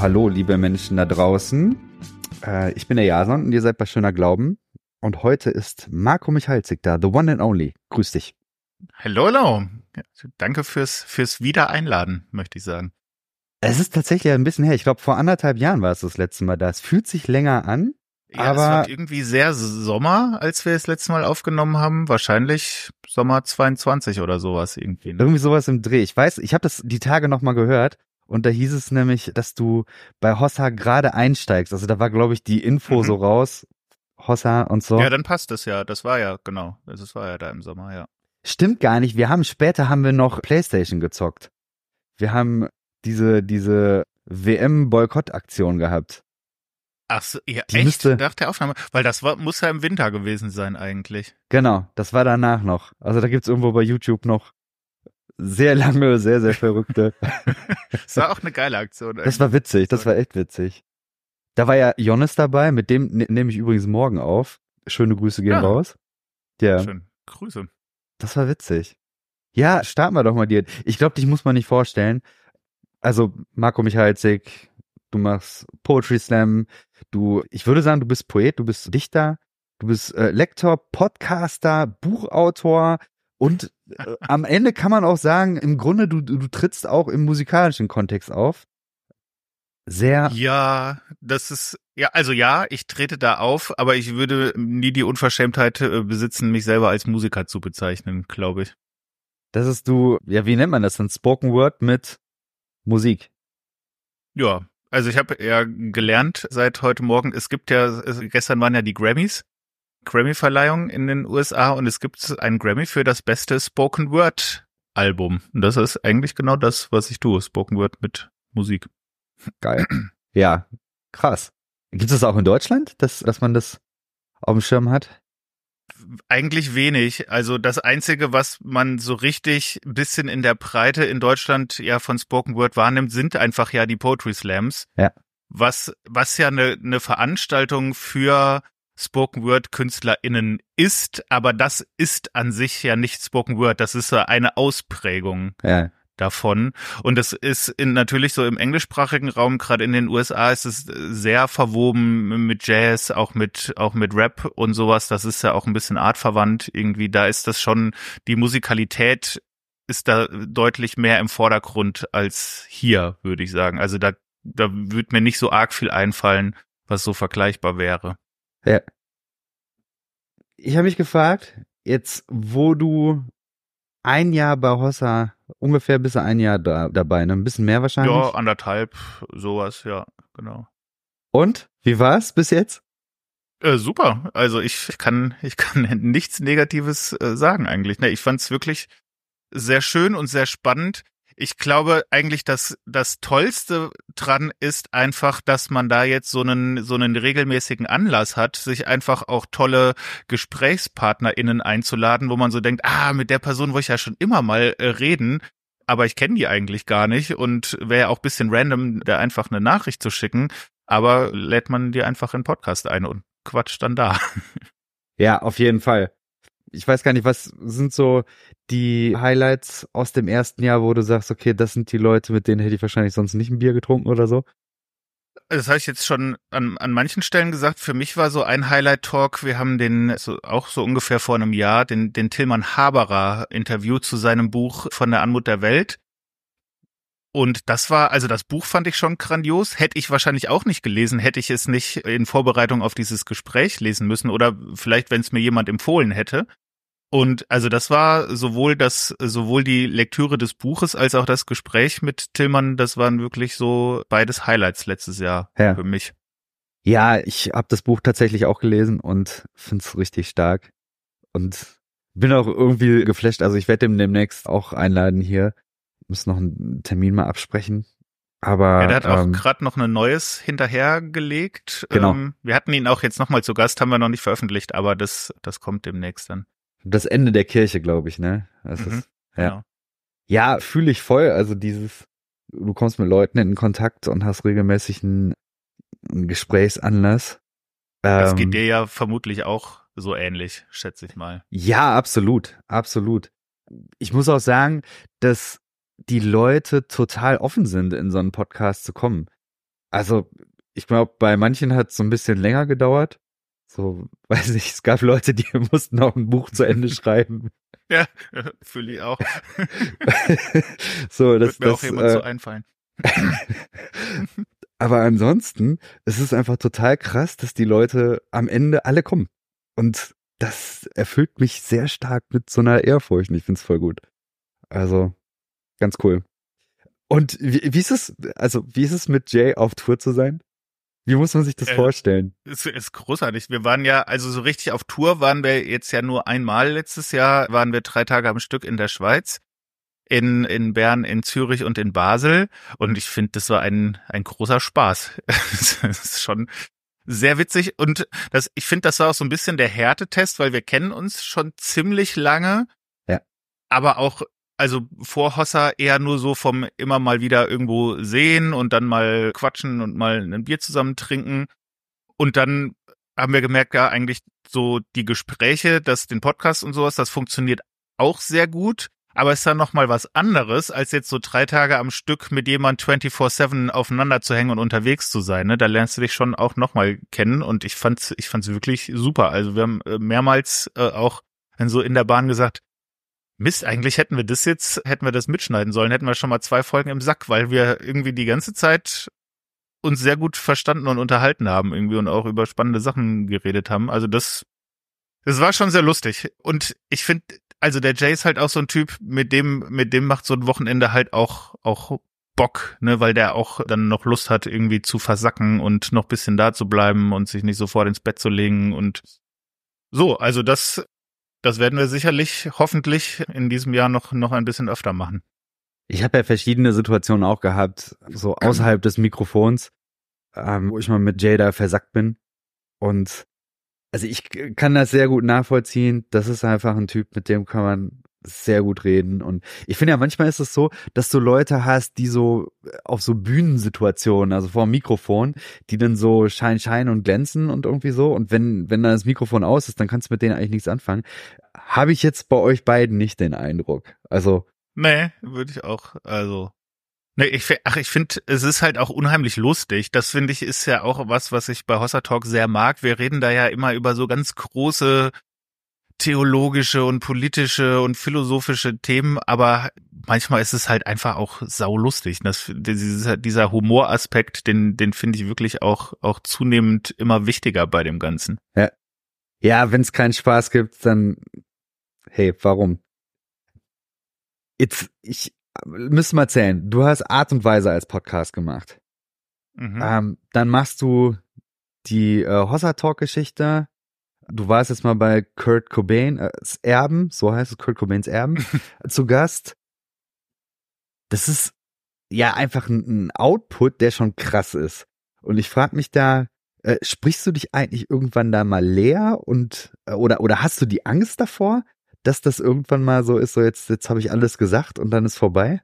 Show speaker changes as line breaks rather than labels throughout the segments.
Hallo, liebe Menschen da draußen. Äh, ich bin der Jason und ihr seid bei Schöner Glauben. Und heute ist Marco Michalzik da, the one and only. Grüß dich.
Hallo, hallo. Danke fürs, fürs Wiedereinladen, möchte ich sagen.
Es ist tatsächlich ein bisschen her. Ich glaube, vor anderthalb Jahren war es das letzte Mal da. Es fühlt sich länger an.
Ja,
aber
es war irgendwie sehr Sommer, als wir das letzte Mal aufgenommen haben. Wahrscheinlich Sommer 22 oder sowas irgendwie. Ne?
irgendwie sowas im Dreh. Ich weiß, ich habe das die Tage nochmal gehört. Und da hieß es nämlich, dass du bei Hossa gerade einsteigst. Also da war, glaube ich, die Info
Mhm.
so raus. Hossa und so.
Ja, dann passt das ja. Das war ja, genau. Das war ja da im Sommer, ja.
Stimmt gar nicht. Wir haben später haben wir noch PlayStation gezockt. Wir haben diese diese WM-Boykott-Aktion gehabt.
Ach so, ja,
Die
echt?
müsste-
Nach der Aufnahme? Weil das war, muss ja im Winter gewesen sein eigentlich.
Genau, das war danach noch. Also da gibt's irgendwo bei YouTube noch sehr lange, sehr, sehr verrückte.
Das war auch eine geile Aktion.
Das war witzig, das war echt witzig. Da war ja Jonas dabei, mit dem ne nehme ich übrigens morgen auf. Schöne Grüße gehen
Ja.
raus. Ja,
Schön. Grüße.
das war witzig. Ja, starten wir doch mal dir. Ich glaube, dich muss man nicht vorstellen. Also Marco Michalzik, du machst Poetry Slam, du, ich würde sagen, du bist Poet, du bist Dichter, du bist äh, Lektor, Podcaster, Buchautor und äh, am Ende kann man auch sagen, im Grunde, du, du, trittst auch im musikalischen Kontext auf. Sehr,
Ja, das ist, ja, also ja, ich trete da auf, aber ich würde nie die Unverschämtheit äh, besitzen, mich selber als Musiker zu bezeichnen, glaube ich.
das ist du, ja, wie nennt man das dann? Spoken Word mit Musik.
Ja, also ich habe ja gelernt seit heute Morgen, es gibt ja, es, gestern waren ja die Grammys, Grammy-Verleihung in den USA und es gibt einen Grammy für das beste Spoken Word Album. Und das ist eigentlich genau das, was ich tue, Spoken Word mit Musik.
Geil. Ja, krass. Gibt es das auch in Deutschland, dass, dass man das auf dem Schirm hat?
Eigentlich wenig. Also das Einzige, was man so richtig ein bisschen in der Breite in Deutschland ja von Spoken Word wahrnimmt, sind einfach ja die Poetry Slams.
Ja.
Was, was ja eine, eine Veranstaltung für Spoken Word KünstlerInnen ist, aber das ist an sich ja nicht Spoken Word. Das ist ja eine Ausprägung
Ja.
davon. Und das ist in, natürlich so im englischsprachigen Raum, gerade in den USA, ist es sehr verwoben mit Jazz, auch mit, auch mit Rap und sowas. Das ist ja auch ein bisschen artverwandt irgendwie. Da ist das schon, die Musikalität ist da deutlich mehr im Vordergrund als hier, würde ich sagen. Also da, da würde mir nicht so arg viel einfallen, was so vergleichbar wäre.
Ja. Ich habe mich gefragt, jetzt wo du ein Jahr bei Hossa, ungefähr bist du ein Jahr da, dabei, ne? Ein bisschen mehr wahrscheinlich.
Ja, anderthalb, sowas, ja, genau.
Und? Wie war's bis jetzt?
Äh, super. Also ich kann, ich kann nichts Negatives äh, sagen eigentlich. Ne, ich fand es wirklich sehr schön und sehr spannend. Ich glaube eigentlich, dass das Tollste dran ist einfach, dass man da jetzt so einen, so einen regelmäßigen Anlass hat, sich einfach auch tolle GesprächspartnerInnen einzuladen, wo man so denkt, ah, mit der Person wollte ich ja schon immer mal äh, reden, aber ich kenne die eigentlich gar nicht und wäre auch bisschen random, da einfach eine Nachricht zu schicken, aber lädt man die einfach in Podcast ein und quatscht dann da.
Ja, auf jeden Fall. Ich weiß gar nicht, was sind so die Highlights aus dem ersten Jahr, wo du sagst, okay, das sind die Leute, mit denen hätte ich wahrscheinlich sonst nicht ein Bier getrunken oder so?
Das habe ich jetzt schon an, an manchen Stellen gesagt. Für mich war so ein Highlight-Talk. Wir haben den so, auch so ungefähr vor einem Jahr den, den Tillmann Haberer interviewt zu seinem Buch von der Anmut der Welt. Und das war, also das Buch fand ich schon grandios. Hätte ich wahrscheinlich auch nicht gelesen, hätte ich es nicht in Vorbereitung auf dieses Gespräch lesen müssen oder vielleicht, wenn es mir jemand empfohlen hätte. Und also das war sowohl das, sowohl die Lektüre des Buches als auch das Gespräch mit Tillmann, das waren wirklich so beides Highlights letztes Jahr
Ja.
für mich.
Ja, ich habe das Buch tatsächlich auch gelesen und find's richtig stark und bin auch irgendwie geflasht. Also ich werde dem demnächst auch einladen hier. Muss noch einen Termin mal absprechen. Aber
Ja, der hat auch
ähm,
gerade noch ein neues hinterhergelegt.
Genau.
Ähm, wir hatten ihn auch jetzt nochmal zu Gast, haben wir noch nicht veröffentlicht, aber das, das kommt demnächst dann.
Das Ende der Kirche, glaube ich, ne? Das
Mhm,
ist, ja.
genau.
Ja, fühle ich voll. Also dieses, du kommst mit Leuten in Kontakt und hast regelmäßig einen, einen Gesprächsanlass.
Das
Ähm,
geht dir ja vermutlich auch so ähnlich, schätze ich mal.
Ja, absolut, absolut. Ich muss auch sagen, dass die Leute total offen sind, in so einen Podcast zu kommen. Also, ich glaube, bei manchen hat es so ein bisschen länger gedauert. So, weiß nicht, es gab Leute, die mussten auch ein Buch zu Ende schreiben.
Ja, fühle ich auch.
so, das,
Wird mir
das,
auch jemand
äh,
so einfallen.
Aber ansonsten, es ist einfach total krass, dass die Leute am Ende alle kommen. Und das erfüllt mich sehr stark mit so einer Ehrfurcht. Ich find's voll gut. Also, ganz cool. Und wie, wie ist es, also, wie ist es mit Jay auf Tour zu sein? Wie muss man sich das
Äh,
vorstellen?
Es ist großartig. Wir waren ja, also so richtig auf Tour waren wir jetzt ja nur einmal letztes Jahr, waren wir drei Tage am Stück in der Schweiz. In, in Bern, in Zürich und in Basel. Und ich finde, das war ein, ein großer Spaß. das ist schon sehr witzig. Und das, ich finde, das war auch so ein bisschen der Härtetest, weil wir kennen uns schon ziemlich lange.
Ja.
Aber auch, also vor Hossa eher nur so vom immer mal wieder irgendwo sehen und dann mal quatschen und mal ein Bier zusammen trinken. Und dann haben wir gemerkt, ja, eigentlich so die Gespräche, das, den Podcast und sowas, das funktioniert auch sehr gut. Aber es ist dann noch mal was anderes, als jetzt so drei Tage am Stück mit jemand 24-7 aufeinander zu hängen und unterwegs zu sein. Ne? Da lernst du dich schon auch noch mal kennen und ich fand's, ich fand's wirklich super. Also wir haben äh, mehrmals äh, auch so in der Bahn gesagt, Mist, eigentlich hätten wir das jetzt, hätten wir das mitschneiden sollen, hätten wir schon mal zwei Folgen im Sack, weil wir irgendwie die ganze Zeit uns sehr gut verstanden und unterhalten haben irgendwie und auch über spannende Sachen geredet haben. Also das, das war schon sehr lustig. Und ich finde, also der Jay ist halt auch so ein Typ, mit dem, mit dem macht so ein Wochenende halt auch, auch Bock, ne, weil der auch dann noch Lust hat, irgendwie zu versacken und noch bisschen da zu bleiben und sich nicht sofort ins Bett zu legen und so, also das, das werden wir sicherlich, hoffentlich in diesem Jahr noch, noch ein bisschen öfter machen.
Ich habe ja verschiedene Situationen auch gehabt, so außerhalb des Mikrofons, ähm, wo ich mal mit Jada versackt bin. Und also ich kann das sehr gut nachvollziehen. Das ist einfach ein Typ, mit dem kann man sehr gut reden. Und ich finde ja, manchmal ist es so, dass du Leute hast, die so auf so Bühnensituationen, also vor dem Mikrofon, die dann so schein, schein und glänzen und irgendwie so. Und wenn, wenn dann das Mikrofon aus ist, dann kannst du mit denen eigentlich nichts anfangen. Habe ich jetzt bei euch beiden nicht den Eindruck. Also,
Nee, würde ich auch, also. Nee, ich, ach, ich finde, es ist halt auch unheimlich lustig. Das finde ich ist ja auch was, was ich bei Hossa Talk sehr mag. Wir reden da ja immer über so ganz große theologische und politische und philosophische Themen, aber manchmal ist es halt einfach auch saulustig. Das, dieser, dieser Humoraspekt, den, den finde ich wirklich auch, auch zunehmend immer wichtiger bei dem Ganzen.
ja, wenn es keinen Spaß gibt, dann, hey, warum? Jetzt, ich müsste mal zählen. Du hast Art und Weise als Podcast gemacht.
Mhm.
Ähm, dann machst du die äh, Hossa Talk Geschichte. Du warst jetzt mal bei Kurt Cobain, äh, Erben, so heißt es, Kurt Cobains Erben, zu Gast. Das ist ja einfach ein, ein Output, der schon krass ist. Und ich frage mich da, äh, sprichst du dich eigentlich irgendwann da mal leer und äh, oder oder hast du die Angst davor, dass das irgendwann mal so ist, so jetzt jetzt habe ich alles gesagt und dann ist vorbei?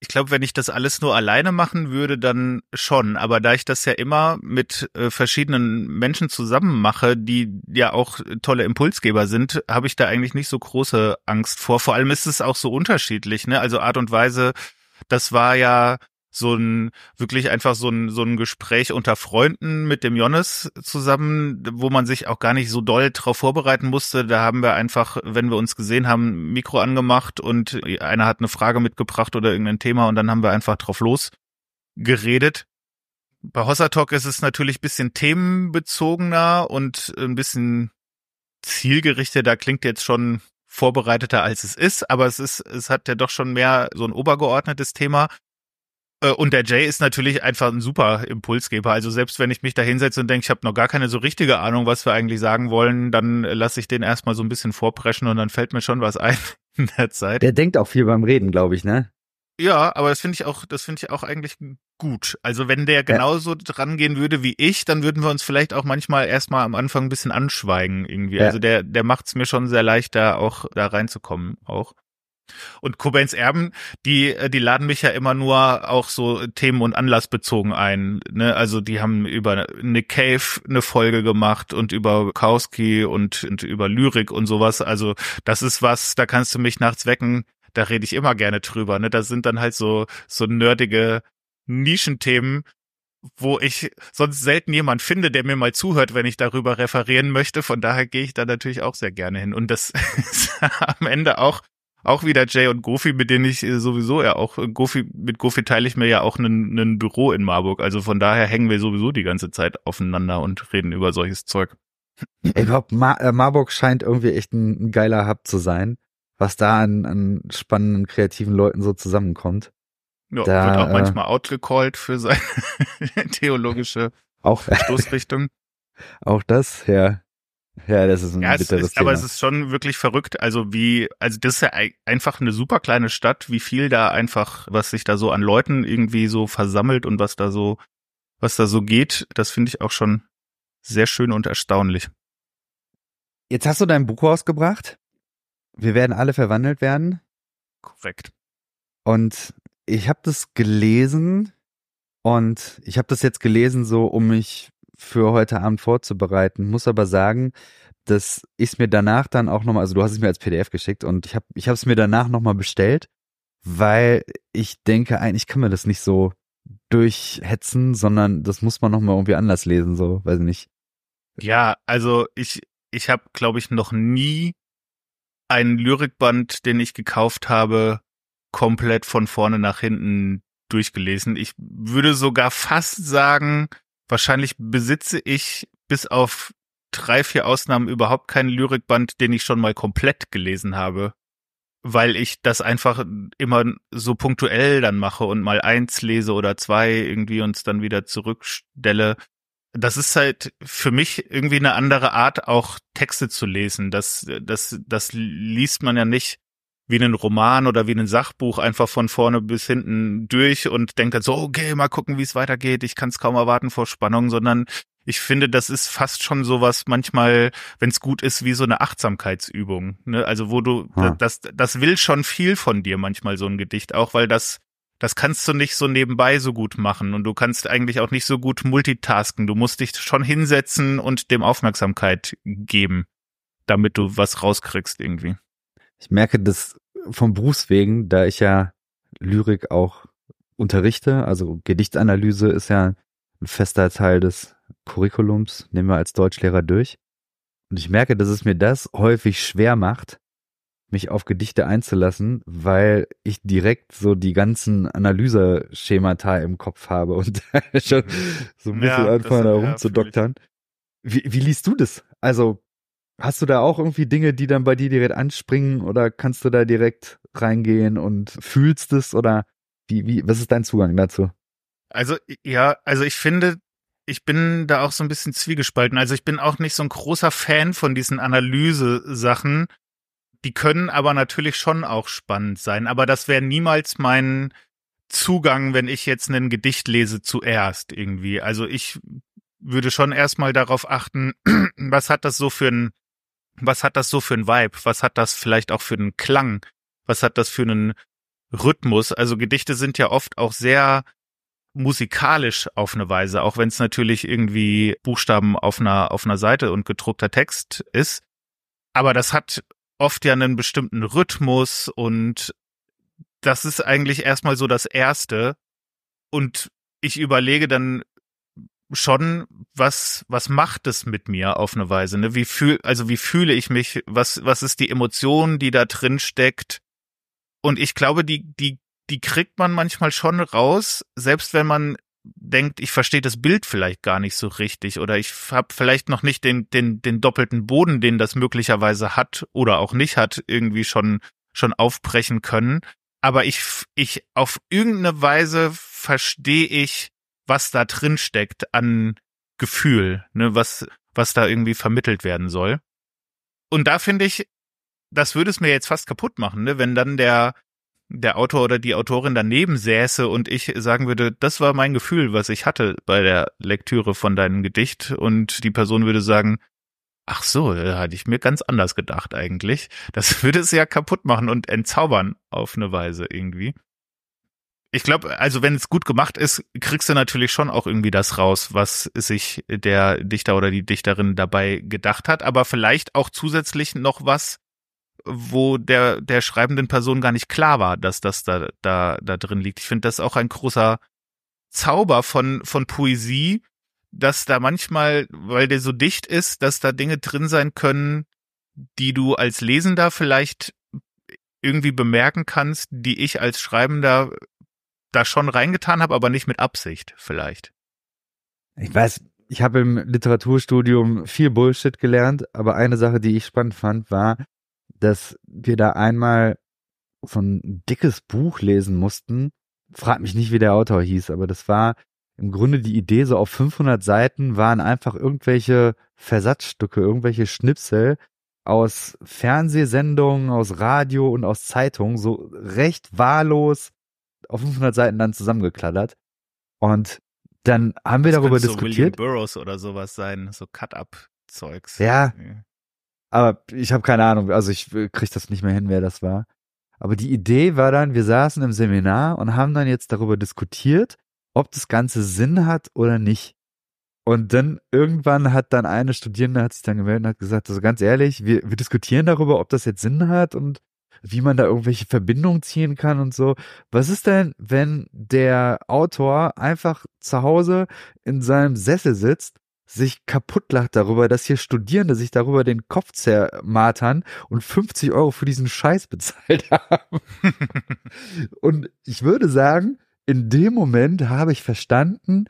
Ich glaube, wenn ich das alles nur alleine machen würde, dann schon. Aber da ich das ja immer mit äh, verschiedenen Menschen zusammen mache, die ja auch tolle Impulsgeber sind, habe ich da eigentlich nicht so große Angst vor. Vor allem ist es auch so unterschiedlich, ne? Also Art und Weise, das war ja so ein wirklich einfach so ein so ein Gespräch unter Freunden mit dem Jonas zusammen, wo man sich auch gar nicht so doll drauf vorbereiten musste. Da haben wir einfach, wenn wir uns gesehen haben, Mikro angemacht und einer hat eine Frage mitgebracht oder irgendein Thema und dann haben wir einfach drauf los geredet. Bei Hossa Talk ist es natürlich bisschen themenbezogener und ein bisschen zielgerichteter. Klingt jetzt schon vorbereiteter als es ist, aber es ist, es hat ja doch schon mehr so ein obergeordnetes Thema. Äh, Und der Jay ist natürlich einfach ein super Impulsgeber. Also selbst wenn ich mich da hinsetze und denke, ich habe noch gar keine so richtige Ahnung, was wir eigentlich sagen wollen, dann lasse ich den erstmal so ein bisschen vorpreschen und dann fällt mir schon was ein in der Zeit.
Der denkt auch viel beim Reden, glaube ich, ne?
Ja, aber das finde ich auch, das finde ich auch eigentlich gut. Also wenn der genauso dran gehen würde wie ich, dann würden wir uns vielleicht auch manchmal erstmal am Anfang ein bisschen anschweigen irgendwie.
Ja.
Also der, der macht es mir schon sehr leicht, da auch da reinzukommen auch. Und Cobains Erben, die, äh, die laden mich ja immer nur auch so themen- und anlassbezogen ein. Ne? Also die haben über Nick Cave eine Folge gemacht und über Bukowski und, und über Lyrik und sowas. Also das ist was, da kannst du mich nachts wecken, da rede ich immer gerne drüber. Ne? Das sind dann halt so, so nerdige Nischenthemen, wo ich sonst selten jemand finde, der mir mal zuhört, wenn ich darüber referieren möchte. Von daher gehe ich da natürlich auch sehr gerne hin. Und das ist am Ende auch auch wieder Jay und Gofi, mit denen ich sowieso ja auch Gofi mit Gofi teile ich mir ja auch ein Büro in Marburg. Also von daher hängen wir sowieso die ganze Zeit aufeinander und reden über solches Zeug.
Ich glaube, Mar äh, Marburg scheint irgendwie echt ein, ein, geiler Hub zu sein, was da an, an spannenden kreativen Leuten so zusammenkommt.
Ja, da, wird auch äh, manchmal outgecallt für seine theologische
auch,
Stoßrichtung.
Auch das, ja. Ja, das ist ein ja, bitteres
ist, Thema. Aber es ist schon wirklich verrückt. Also wie, also das ist ja einfach eine super kleine Stadt, wie viel da einfach, was sich da so an Leuten irgendwie so versammelt und was da so, was da so geht, das finde ich auch schon sehr schön und erstaunlich.
Jetzt hast du dein Buch rausgebracht. Wir werden alle verwandelt werden.
Korrekt.
Und ich habe das gelesen und ich habe das jetzt gelesen, so um mich für heute Abend vorzubereiten. Muss aber sagen, dass ich es mir danach dann auch nochmal, also du hast es mir als PDF geschickt und ich habe ich es mir danach nochmal bestellt, weil ich denke, eigentlich kann man das nicht so durchhetzen, sondern das muss man nochmal irgendwie anders lesen, so, weiß ich nicht.
Ja, also ich, ich habe, glaube ich, noch nie einen Lyrikband, den ich gekauft habe, komplett von vorne nach hinten durchgelesen. Ich würde sogar fast sagen, wahrscheinlich besitze ich bis auf drei, vier Ausnahmen überhaupt keinen Lyrikband, den ich schon mal komplett gelesen habe, weil ich das einfach immer so punktuell dann mache und mal eins lese oder zwei irgendwie uns dann wieder zurückstelle. Das ist halt für mich irgendwie eine andere Art, auch Texte zu lesen. Das, das, das liest man ja nicht wie einen Roman oder wie ein Sachbuch einfach von vorne bis hinten durch und denkt dann so, okay, mal gucken, wie es weitergeht. Ich kann es kaum erwarten vor Spannung, sondern ich finde, das ist fast schon sowas manchmal, wenn es gut ist, wie so eine Achtsamkeitsübung. Ne? Also wo du, hm. das, das will schon viel von dir manchmal so ein Gedicht, auch weil das, das kannst du nicht so nebenbei so gut machen und du kannst eigentlich auch nicht so gut multitasken. Du musst dich schon hinsetzen und dem Aufmerksamkeit geben, damit du was rauskriegst irgendwie.
Ich merke das vom Berufs wegen, da ich ja Lyrik auch unterrichte, also Gedichtanalyse ist ja ein fester Teil des Curriculums, nehmen wir als Deutschlehrer durch. Und ich merke, dass es mir das häufig schwer macht, mich auf Gedichte einzulassen, weil ich direkt so die ganzen Analyseschemata im Kopf habe und schon so ein bisschen ja, anfangen, da rumzudoktern. Wie, wie liest du das? Also Hast du da auch irgendwie Dinge, die dann bei dir direkt anspringen oder kannst du da direkt reingehen und fühlst es oder wie, wie, was ist dein Zugang dazu?
Also, ja, also ich finde, ich bin da auch so ein bisschen zwiegespalten. Also ich bin auch nicht so ein großer Fan von diesen Analyse-Sachen. Die können aber natürlich schon auch spannend sein. Aber das wäre niemals mein Zugang, wenn ich jetzt ein Gedicht lese zuerst irgendwie. Also ich würde schon erstmal darauf achten, was hat das so für ein was hat das so für ein Vibe? Was hat das vielleicht auch für einen Klang? Was hat das für einen Rhythmus? Also Gedichte sind ja oft auch sehr musikalisch auf eine Weise, auch wenn es natürlich irgendwie Buchstaben auf einer, auf einer Seite und gedruckter Text ist. Aber das hat oft ja einen bestimmten Rhythmus und das ist eigentlich erstmal so das Erste. Und ich überlege dann, schon, was, was macht es mit mir auf eine Weise, ne? Wie fühl, also wie fühle ich mich? Was, was ist die Emotion, die da drin steckt? Und ich glaube, die, die, die kriegt man manchmal schon raus, selbst wenn man denkt, ich verstehe das Bild vielleicht gar nicht so richtig oder ich habe vielleicht noch nicht den, den, den doppelten Boden, den das möglicherweise hat oder auch nicht hat, irgendwie schon, schon aufbrechen können. Aber ich, ich auf irgendeine Weise verstehe ich, was da drin steckt an Gefühl, ne, was, was da irgendwie vermittelt werden soll. Und da finde ich, das würde es mir jetzt fast kaputt machen, ne, wenn dann der, der Autor oder die Autorin daneben säße und ich sagen würde, das war mein Gefühl, was ich hatte bei der Lektüre von deinem Gedicht und die Person würde sagen, ach so, da hatte ich mir ganz anders gedacht eigentlich. Das würde es ja kaputt machen und entzaubern auf eine Weise irgendwie ich glaube, also wenn es gut gemacht ist, kriegst du natürlich schon auch irgendwie das raus, was sich der Dichter oder die Dichterin dabei gedacht hat, aber vielleicht auch zusätzlich noch was, wo der der schreibenden Person gar nicht klar war, dass das da da da drin liegt. Ich finde das auch ein großer Zauber von, von Poesie, dass da manchmal, weil der so dicht ist, dass da Dinge drin sein können, die du als Lesender vielleicht irgendwie bemerken kannst, die ich als Schreibender da schon reingetan habe, aber nicht mit Absicht vielleicht.
Ich weiß, ich habe im Literaturstudium viel Bullshit gelernt, aber eine Sache, die ich spannend fand, war, dass wir da einmal so ein dickes Buch lesen mussten. Frag mich nicht, wie der Autor hieß, aber das war im Grunde die Idee, so auf 500 Seiten waren einfach irgendwelche Versatzstücke, irgendwelche Schnipsel aus Fernsehsendungen, aus Radio und aus Zeitungen, so recht wahllos auf 500 Seiten dann zusammengekladdert. Und dann haben wir das darüber diskutiert.
So William Burroughs oder sowas sein, so Cut-up-Zeugs.
Ja, aber ich habe keine Ahnung, also ich krieg das nicht mehr hin, wer das war. Aber die Idee war dann, wir saßen im Seminar und haben dann jetzt darüber diskutiert, ob das Ganze Sinn hat oder nicht. Und dann irgendwann hat dann eine Studierende hat sich dann gemeldet und hat gesagt, also ganz ehrlich, wir, wir diskutieren darüber, ob das jetzt Sinn hat und wie man da irgendwelche Verbindungen ziehen kann und so. Was ist denn, wenn der Autor einfach zu Hause in seinem Sessel sitzt, sich kaputtlacht darüber, dass hier Studierende sich darüber den Kopf zermatern und 50 Euro für diesen Scheiß bezahlt haben? und ich würde sagen, in dem Moment habe ich verstanden,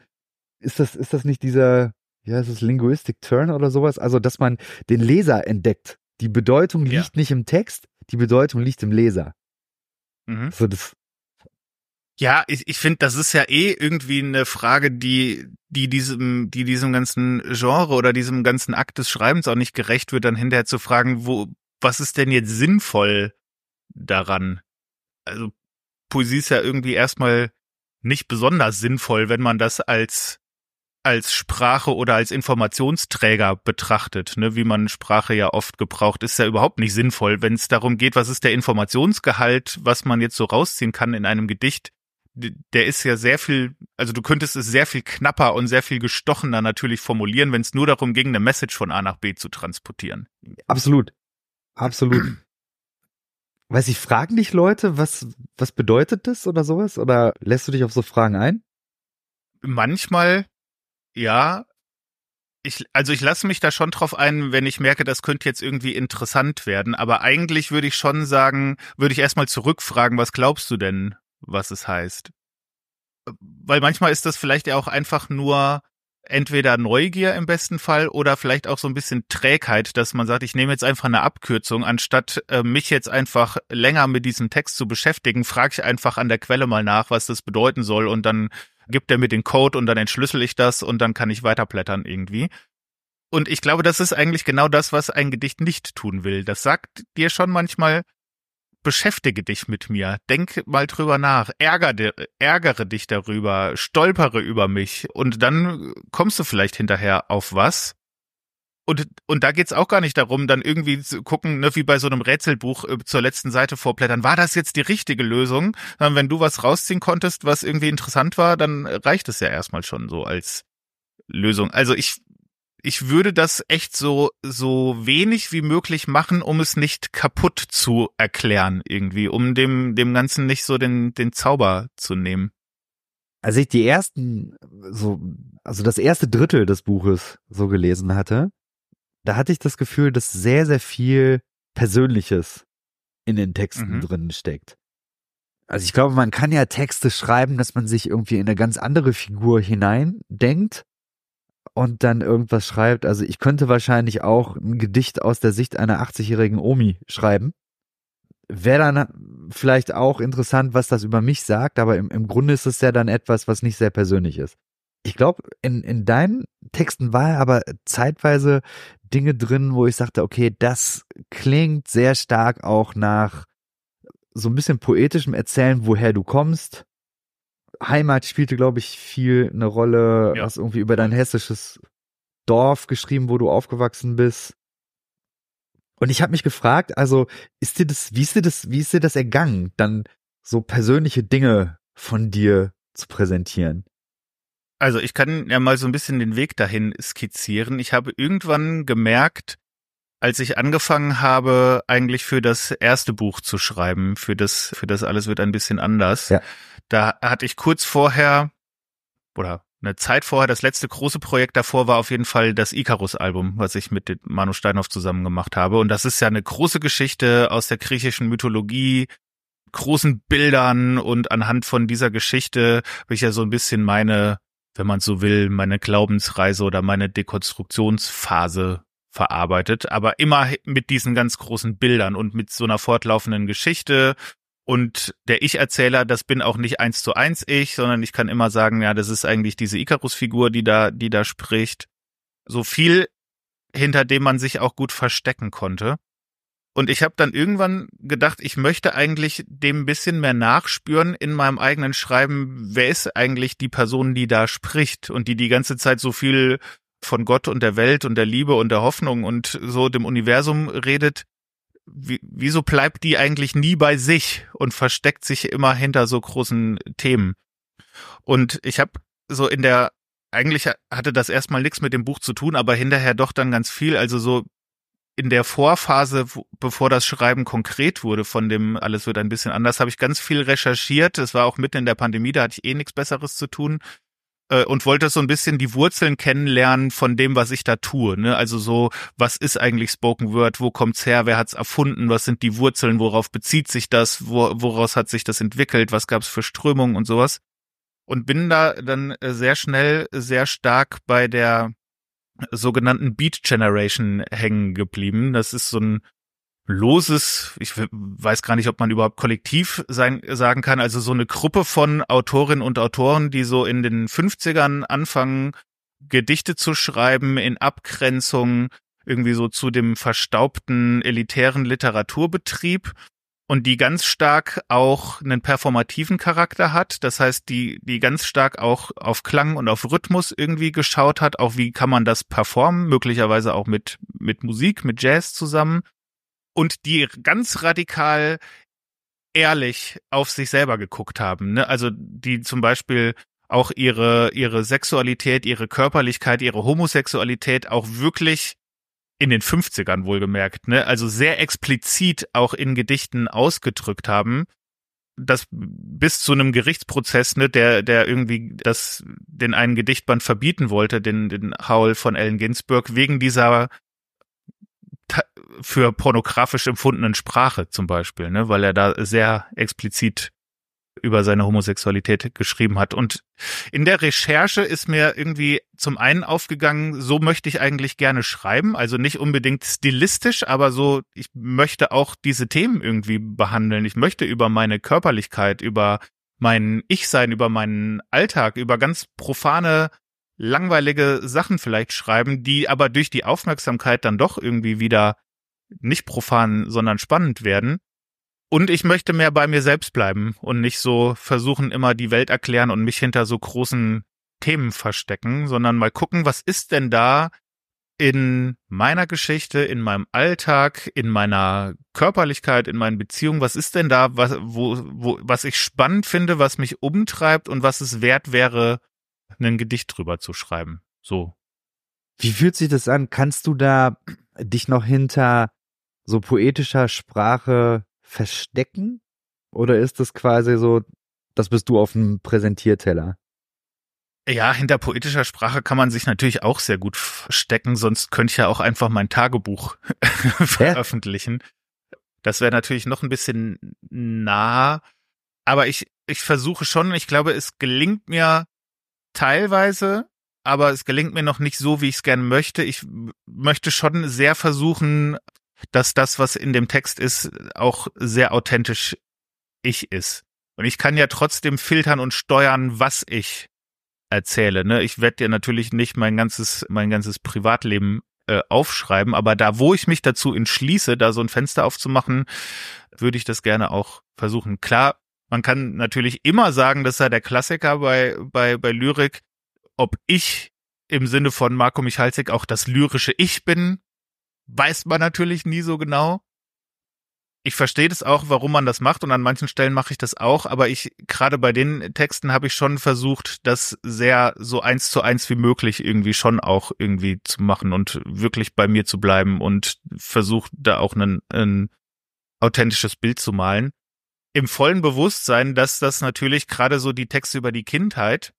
ist das, ist das nicht dieser, ja, ist es Linguistic Turn oder sowas? Also, dass man den Leser entdeckt. Die Bedeutung liegt ja. nicht im Text, die Bedeutung liegt im Leser. Mhm. So das.
Ja, ich, ich finde, das ist ja eh irgendwie eine Frage, die, die diesem, die diesem ganzen Genre oder diesem ganzen Akt des Schreibens auch nicht gerecht wird, dann hinterher zu fragen, wo, was ist denn jetzt sinnvoll daran? Also, Poesie ist ja irgendwie erstmal nicht besonders sinnvoll, wenn man das als als Sprache oder als Informationsträger betrachtet, ne, wie man Sprache ja oft gebraucht, ist ja überhaupt nicht sinnvoll, wenn es darum geht, was ist der Informationsgehalt, was man jetzt so rausziehen kann in einem Gedicht. Der ist ja sehr viel, also du könntest es sehr viel knapper und sehr viel gestochener natürlich formulieren, wenn es nur darum ging, eine Message von A nach B zu transportieren.
Absolut. Absolut. Weiß ich, fragen dich Leute, was, was bedeutet das oder sowas? Oder lässt du dich auf so Fragen ein?
Manchmal, ja. Ich, also ich lasse mich da schon drauf ein, wenn ich merke, das könnte jetzt irgendwie interessant werden. Aber eigentlich würde ich schon sagen, würde ich erstmal zurückfragen, was glaubst du denn, was es heißt? Weil manchmal ist das vielleicht ja auch einfach nur entweder Neugier im besten Fall oder vielleicht auch so ein bisschen Trägheit, dass man sagt, ich nehme jetzt einfach eine Abkürzung, anstatt äh, mich jetzt einfach länger mit diesem Text zu beschäftigen, frage ich einfach an der Quelle mal nach, was das bedeuten soll und dann gibt er mir den Code und dann entschlüssel ich das und dann kann ich weiterblättern irgendwie. Und ich glaube, das ist eigentlich genau das, was ein Gedicht nicht tun will. Das sagt dir schon manchmal, beschäftige dich mit mir, denk mal drüber nach, ärgere, ärgere dich darüber, stolpere über mich und dann kommst du vielleicht hinterher auf was. Und, und da geht's auch gar nicht darum, dann irgendwie zu gucken, ne, wie bei so einem Rätselbuch äh, zur letzten Seite vorblättern, war das jetzt die richtige Lösung? Sondern wenn du was rausziehen konntest, was irgendwie interessant war, dann reicht es ja erstmal schon so als Lösung. Also ich ich würde das echt so, so wenig wie möglich machen, um es nicht kaputt zu erklären irgendwie, um dem, dem Ganzen nicht so den, den Zauber zu nehmen.
Als ich die ersten, so, also das erste Drittel des Buches so gelesen hatte, da hatte ich das Gefühl, dass sehr, sehr viel Persönliches in den Texten mhm. drin steckt. Also ich glaube, man kann ja Texte schreiben, dass man sich irgendwie in eine ganz andere Figur hineindenkt und dann irgendwas schreibt. Also ich könnte wahrscheinlich auch ein Gedicht aus der Sicht einer 80-jährigen Omi schreiben. Wäre dann vielleicht auch interessant, was das über mich sagt, aber im, im Grunde ist es ja dann etwas, was nicht sehr persönlich ist. Ich glaube, in, in deinen Texten war aber zeitweise Dinge drin, wo ich sagte, okay, das klingt sehr stark auch nach so ein bisschen poetischem Erzählen, woher du kommst, Heimat spielte, glaube ich, viel eine Rolle, ja. was irgendwie über dein hessisches Dorf geschrieben, wo du aufgewachsen bist. Und ich habe mich gefragt, also ist dir das, wie ist dir das, wie ist dir das ergangen, dann so persönliche Dinge von dir zu präsentieren?
Also ich kann ja mal so ein bisschen den Weg dahin skizzieren. Ich habe irgendwann gemerkt, als ich angefangen habe, eigentlich für das erste Buch zu schreiben, für das, für das alles wird ein bisschen anders. Ja. Da hatte ich kurz vorher oder eine Zeit vorher, das letzte große Projekt davor war auf jeden Fall das Icarus-Album, was ich mit Manu Steinhoff zusammen gemacht habe. Und das ist ja eine große Geschichte aus der griechischen Mythologie, großen Bildern und anhand von dieser Geschichte habe ich ja so ein bisschen meine, wenn man so will, meine Glaubensreise oder meine Dekonstruktionsphase verarbeitet, aber immer mit diesen ganz großen Bildern und mit so einer fortlaufenden Geschichte. Und der Ich-Erzähler, das bin auch nicht eins zu eins ich, sondern ich kann immer sagen, ja, das ist eigentlich diese Icarus-Figur, die da, die da spricht. So viel, hinter dem man sich auch gut verstecken konnte. Und ich habe dann irgendwann gedacht, ich möchte eigentlich dem ein bisschen mehr nachspüren in meinem eigenen Schreiben, wer ist eigentlich die Person, die da spricht und die die ganze Zeit so viel von Gott und der Welt und der Liebe und der Hoffnung und so dem Universum redet. Wie, wieso bleibt die eigentlich nie bei sich und versteckt sich immer hinter so großen Themen? Und ich habe so in der eigentlich hatte das erstmal nichts mit dem Buch zu tun, aber hinterher doch dann ganz viel. Also so in der Vorphase, bevor das Schreiben konkret wurde von dem Alles wird ein bisschen anders, habe ich ganz viel recherchiert. Es war auch mitten in der Pandemie, da hatte ich eh nichts Besseres zu tun äh, und wollte so ein bisschen die Wurzeln kennenlernen von dem, was ich da tue. Ne? Also so, was ist eigentlich Spoken Word? Wo kommt's her? Wer hat's erfunden? Was sind die Wurzeln? Worauf bezieht sich das? Wo, woraus hat sich das entwickelt? Was gab's für Strömungen und sowas? Und bin da dann äh, sehr schnell, sehr stark bei der sogenannten Beat Generation hängen geblieben. Das ist so ein loses, ich weiß gar nicht, ob man überhaupt kollektiv sein, sagen kann, also so eine Gruppe von Autorinnen und Autoren, die so in den 50ern anfangen, Gedichte zu schreiben in Abgrenzung irgendwie so zu dem verstaubten elitären Literaturbetrieb und die ganz stark auch einen performativen Charakter hat. Das heißt, die, die ganz stark auch auf Klang und auf Rhythmus irgendwie geschaut hat. Auch wie kann man das performen? Möglicherweise auch mit, mit Musik, mit Jazz zusammen. Und die ganz radikal ehrlich auf sich selber geguckt haben. Ne? Also die zum Beispiel auch ihre, ihre Sexualität, ihre Körperlichkeit, ihre Homosexualität auch wirklich in den 50ern wohlgemerkt, ne, also sehr explizit auch in Gedichten ausgedrückt haben, das bis zu einem Gerichtsprozess, ne, der, der irgendwie das, den einen Gedichtband verbieten wollte, den, den Howl von Allen Ginsberg, wegen dieser für pornografisch empfundenen Sprache zum Beispiel, ne, weil er da sehr explizit über seine Homosexualität geschrieben hat. Und in der Recherche ist mir irgendwie zum einen aufgegangen, so möchte ich eigentlich gerne schreiben, also nicht unbedingt stilistisch, aber so, ich möchte auch diese Themen irgendwie behandeln. Ich möchte über meine Körperlichkeit, über mein Ich-Sein, über meinen Alltag, über ganz profane, langweilige Sachen vielleicht schreiben, die aber durch die Aufmerksamkeit dann doch irgendwie wieder nicht profan, sondern spannend werden. Und ich möchte mehr bei mir selbst bleiben und nicht so versuchen, immer die Welt erklären und mich hinter so großen Themen verstecken, sondern mal gucken, was ist denn da in meiner Geschichte, in meinem Alltag, in meiner Körperlichkeit, in meinen Beziehungen, was ist denn da, was, wo, wo, was ich spannend finde, was mich umtreibt und was es wert wäre, ein Gedicht drüber zu schreiben. So.
Wie fühlt sich das an? Kannst du da dich noch hinter so poetischer Sprache verstecken? Oder ist das quasi so, das bist du auf dem Präsentierteller?
Ja, hinter poetischer Sprache kann man sich natürlich auch sehr gut verstecken, sonst könnte ich ja auch einfach mein Tagebuch veröffentlichen. Das wäre natürlich noch ein bisschen nah, aber ich, ich versuche schon, ich glaube, es gelingt mir teilweise, aber es gelingt mir noch nicht so, wie ich es gerne möchte. Ich möchte schon sehr versuchen, dass das, was in dem Text ist, auch sehr authentisch ich ist. Und ich kann ja trotzdem filtern und steuern, was ich erzähle. Ne? Ich werde dir natürlich nicht mein ganzes, mein ganzes Privatleben äh, aufschreiben, aber da, wo ich mich dazu entschließe, da so ein Fenster aufzumachen, würde ich das gerne auch versuchen. Klar, man kann natürlich immer sagen, das sei der Klassiker bei, bei, bei Lyrik, ob ich im Sinne von Marco Michalzik auch das lyrische Ich bin, weiß man natürlich nie so genau. Ich verstehe das auch, warum man das macht und an manchen Stellen mache ich das auch, aber ich gerade bei den Texten habe ich schon versucht, das sehr so eins zu eins wie möglich irgendwie schon auch irgendwie zu machen und wirklich bei mir zu bleiben und versucht da auch ein, ein authentisches Bild zu malen. Im vollen Bewusstsein, dass das natürlich gerade so die Texte über die Kindheit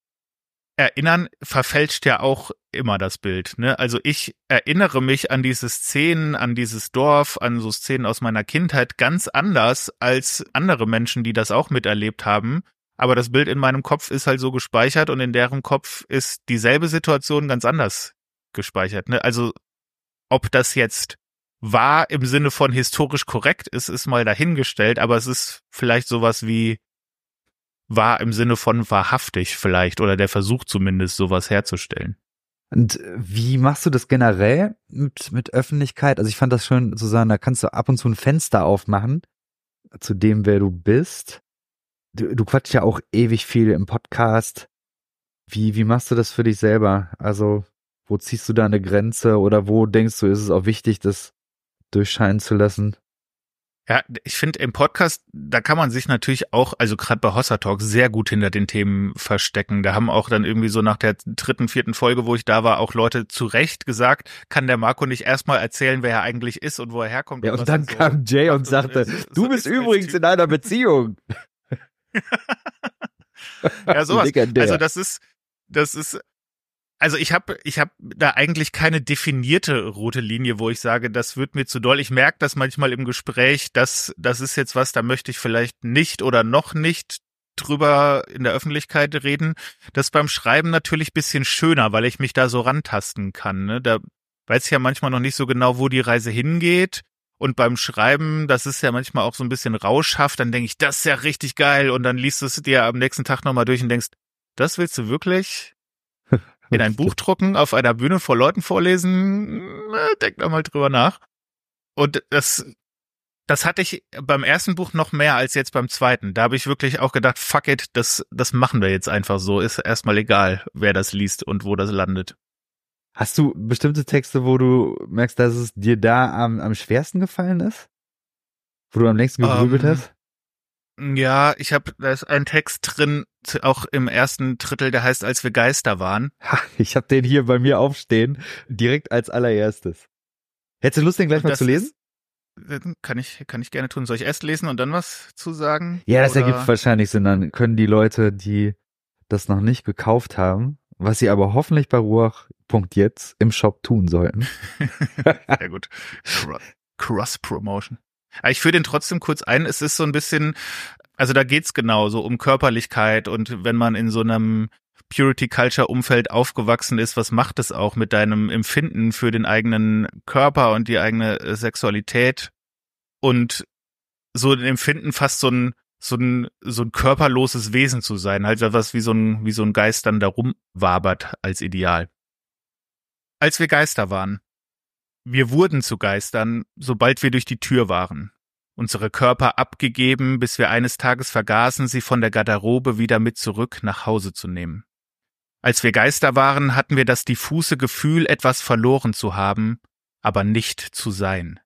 Erinnern verfälscht ja auch immer das Bild. Ne? Also ich erinnere mich an diese Szenen, an dieses Dorf, an so Szenen aus meiner Kindheit ganz anders als andere Menschen, die das auch miterlebt haben. Aber das Bild in meinem Kopf ist halt so gespeichert und in deren Kopf ist dieselbe Situation ganz anders gespeichert. Ne? Also ob das jetzt wahr im Sinne von historisch korrekt ist, ist mal dahingestellt, aber es ist vielleicht sowas wie wahr im Sinne von wahrhaftig vielleicht oder der Versuch zumindest, sowas herzustellen.
Und wie machst du das generell mit, mit Öffentlichkeit? Also ich fand das schön zu sagen, da kannst du ab und zu ein Fenster aufmachen zu dem, wer du bist. Du, du quatschst ja auch ewig viel im Podcast. Wie, wie machst du das für dich selber? Also, wo ziehst du da eine Grenze oder wo denkst du, ist es auch wichtig, das durchscheinen zu lassen?
Ja, ich finde im Podcast, da kann man sich natürlich auch, also gerade bei Hossa Talk, sehr gut hinter den Themen verstecken. Da haben auch dann irgendwie so nach der dritten, vierten Folge, wo ich da war, auch Leute zu Recht gesagt, kann der Marco nicht erstmal erzählen, wer er eigentlich ist und wo er herkommt.
Ja, und, und dann kam so Jay und sagte, du so bist übrigens in einer Beziehung.
ja, sowas. Also das ist, das ist also ich habe ich hab da eigentlich keine definierte rote Linie, wo ich sage, das wird mir zu doll. Ich merke das manchmal im Gespräch, dass das ist jetzt was, da möchte ich vielleicht nicht oder noch nicht drüber in der Öffentlichkeit reden. Das beim Schreiben natürlich bisschen schöner, weil ich mich da so rantasten kann. Ne? Da weiß ich ja manchmal noch nicht so genau, wo die Reise hingeht. Und beim Schreiben, das ist ja manchmal auch so ein bisschen rauschhaft, dann denke ich, das ist ja richtig geil. Und dann liest du es dir am nächsten Tag nochmal durch und denkst, das willst du wirklich? In ein Buch drucken, auf einer Bühne vor Leuten vorlesen, denk da mal drüber nach. Und das, das hatte ich beim ersten Buch noch mehr als jetzt beim zweiten. Da habe ich wirklich auch gedacht, fuck it, das, das machen wir jetzt einfach so. Ist erstmal egal, wer das liest und wo das landet.
Hast du bestimmte Texte, wo du merkst, dass es dir da am, am schwersten gefallen ist? Wo du am längsten gegrübelt um, ähm, hast?
Ja, ich habe, da ist ein Text drin, auch im ersten Drittel, der heißt, als wir Geister waren.
Ha, ich habe den hier bei mir aufstehen, direkt als allererstes. Hättest du Lust, den gleich mal zu lesen?
Ist, kann ich, kann ich gerne tun. Soll ich erst lesen und dann was zu sagen?
Ja, das Oder? ergibt wahrscheinlich Sinn. Dann können die Leute, die das noch nicht gekauft haben, was sie aber hoffentlich bei Ruach Punkt jetzt im Shop tun sollten.
Sehr gut. Cross Promotion. Ich führe den trotzdem kurz ein. Es ist so ein bisschen, also da geht's genau so um Körperlichkeit und wenn man in so einem Purity Culture Umfeld aufgewachsen ist, was macht es auch mit deinem Empfinden für den eigenen Körper und die eigene äh, Sexualität und so ein Empfinden fast so ein so ein so ein körperloses Wesen zu sein, halt was wie so ein wie so ein Geist dann da rumwabert als Ideal. Als wir Geister waren, wir wurden zu Geistern, sobald wir durch die Tür waren. Unsere Körper abgegeben, bis wir eines Tages vergaßen, sie von der Garderobe wieder mit zurück nach Hause zu nehmen. Als wir Geister waren, hatten wir das diffuse Gefühl, etwas verloren zu haben, aber nicht zu sein.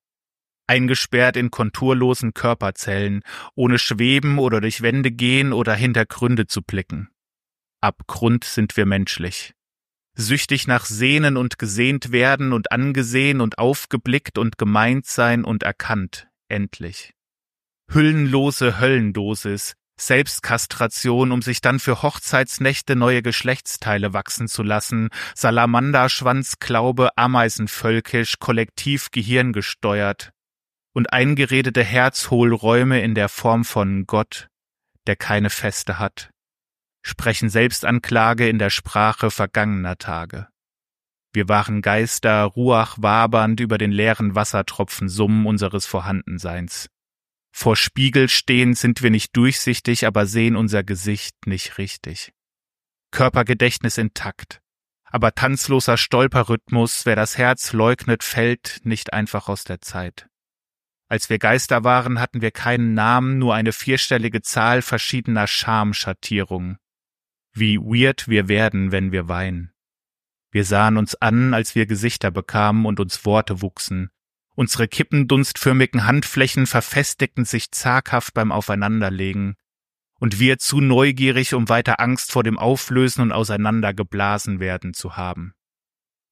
Eingesperrt in konturlosen Körperzellen, ohne schweben oder durch Wände gehen oder hinter Gründe zu blicken. Abgrund sind wir menschlich süchtig nach Sehnen und gesehnt werden und angesehen und aufgeblickt und gemeint sein und erkannt, endlich. Hüllenlose Höllendosis, Selbstkastration, um sich dann für Hochzeitsnächte neue Geschlechtsteile wachsen zu lassen, Salamanderschwanzklaube, Ameisenvölkisch, kollektiv gehirngesteuert und eingeredete Herzhohlräume in der Form von Gott, der keine Feste hat, sprechen Selbstanklage in der Sprache vergangener Tage. Wir waren Geister, Ruach wabernd über den leeren Wassertropfen Summen unseres Vorhandenseins. Vor Spiegel stehend sind wir nicht durchsichtig, aber sehen unser Gesicht nicht richtig. Körpergedächtnis intakt, aber tanzloser Stolperrhythmus, wer das Herz leugnet, fällt nicht einfach aus der Zeit. Als wir Geister waren, hatten wir keinen Namen, nur eine vierstellige Zahl verschiedener Schamschattierungen wie weird wir werden, wenn wir weinen. Wir sahen uns an, als wir Gesichter bekamen und uns Worte wuchsen. Unsere kippendunstförmigen Handflächen verfestigten sich zaghaft beim Aufeinanderlegen. Und wir zu neugierig, um weiter Angst vor dem Auflösen und Auseinandergeblasen werden zu haben.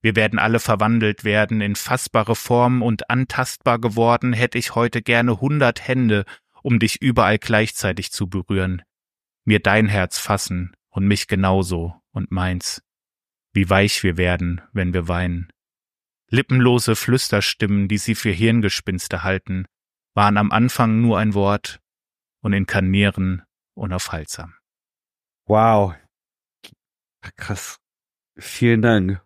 Wir werden alle verwandelt werden in fassbare Formen und antastbar geworden hätte ich heute gerne hundert Hände, um dich überall gleichzeitig zu berühren, mir dein Herz fassen und mich genauso und meins, wie weich wir werden, wenn wir weinen. Lippenlose Flüsterstimmen, die sie für Hirngespinste halten, waren am Anfang nur ein Wort und inkarnieren unaufhaltsam.
Wow. Krass. Vielen Dank.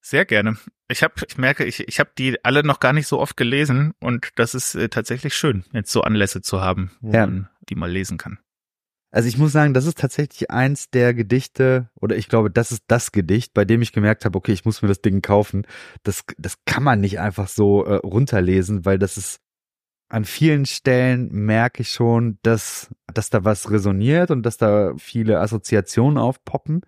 Sehr gerne. Ich habe, ich merke, ich, ich habe die alle noch gar nicht so oft gelesen und das ist äh, tatsächlich schön, jetzt so Anlässe zu haben, wo ja. man die mal lesen kann.
Also ich muss sagen, das ist tatsächlich eins der Gedichte, oder ich glaube, das ist das Gedicht, bei dem ich gemerkt habe, okay, ich muss mir das Ding kaufen. Das, das kann man nicht einfach so äh, runterlesen, weil das ist an vielen Stellen merke ich schon, dass, dass da was resoniert und dass da viele Assoziationen aufpoppen.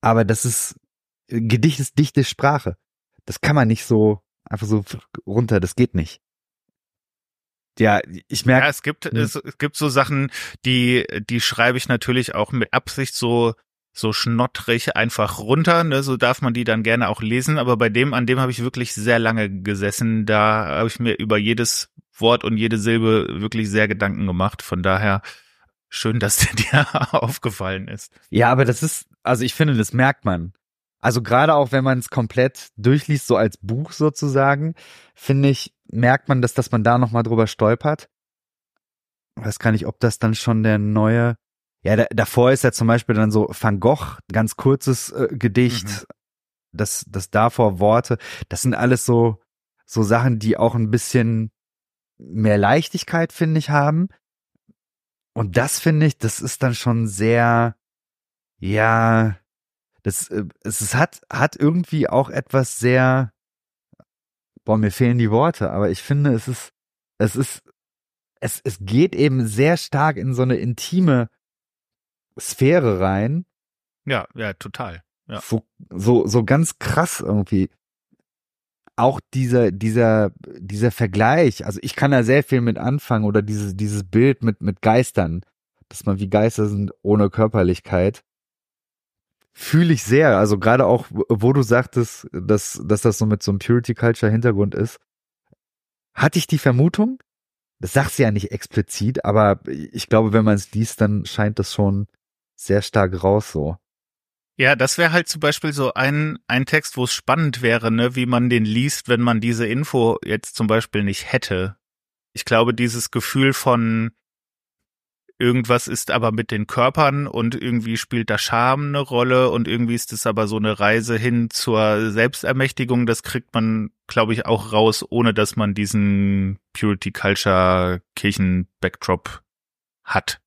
Aber das ist, Gedicht ist dichte Sprache. Das kann man nicht so einfach so runter, das geht nicht ja, ich merke.
Ja, es gibt, hm. es, es gibt so Sachen, die, die schreibe ich natürlich auch mit Absicht so, so schnottrig einfach runter, ne, so darf man die dann gerne auch lesen, aber bei dem, an dem habe ich wirklich sehr lange gesessen, da habe ich mir über jedes Wort und jede Silbe wirklich sehr Gedanken gemacht, von daher schön, dass der dir aufgefallen ist.
Ja, aber das ist, also ich finde, das merkt man. Also gerade auch wenn man es komplett durchliest, so als Buch sozusagen, finde ich, merkt man, dass, dass man da nochmal drüber stolpert. Ich weiß gar nicht, ob das dann schon der neue. Ja, da, davor ist ja zum Beispiel dann so Van Gogh, ganz kurzes äh, Gedicht, mhm. das, das davor Worte. Das sind alles so, so Sachen, die auch ein bisschen mehr Leichtigkeit, finde ich, haben. Und das finde ich, das ist dann schon sehr, ja, das, äh, es, es hat, hat irgendwie auch etwas sehr, boah, mir fehlen die Worte, aber ich finde, es ist, es ist, es, es geht eben sehr stark in so eine intime Sphäre rein.
Ja, ja, total. Ja.
So, so, so ganz krass irgendwie. Auch dieser, dieser, dieser Vergleich, also ich kann da sehr viel mit anfangen oder dieses, dieses Bild mit, mit Geistern, dass man wie Geister sind ohne Körperlichkeit fühle ich sehr. Also gerade auch, wo du sagtest, dass, dass das so mit so einem Purity Culture Hintergrund ist, hatte ich die Vermutung, das sagst du ja nicht explizit, aber ich glaube, wenn man es liest, dann scheint das schon sehr stark raus so.
Ja, das wäre halt zum Beispiel so ein, ein Text, wo es spannend wäre, ne, wie man den liest, wenn man diese Info jetzt zum Beispiel nicht hätte. Ich glaube, dieses Gefühl von, Irgendwas ist aber mit den Körpern und irgendwie spielt da Scham eine Rolle und irgendwie ist es aber so eine Reise hin zur Selbstermächtigung. Das kriegt man, glaube ich, auch raus, ohne dass man diesen Purity Culture Kirchen Backdrop hat.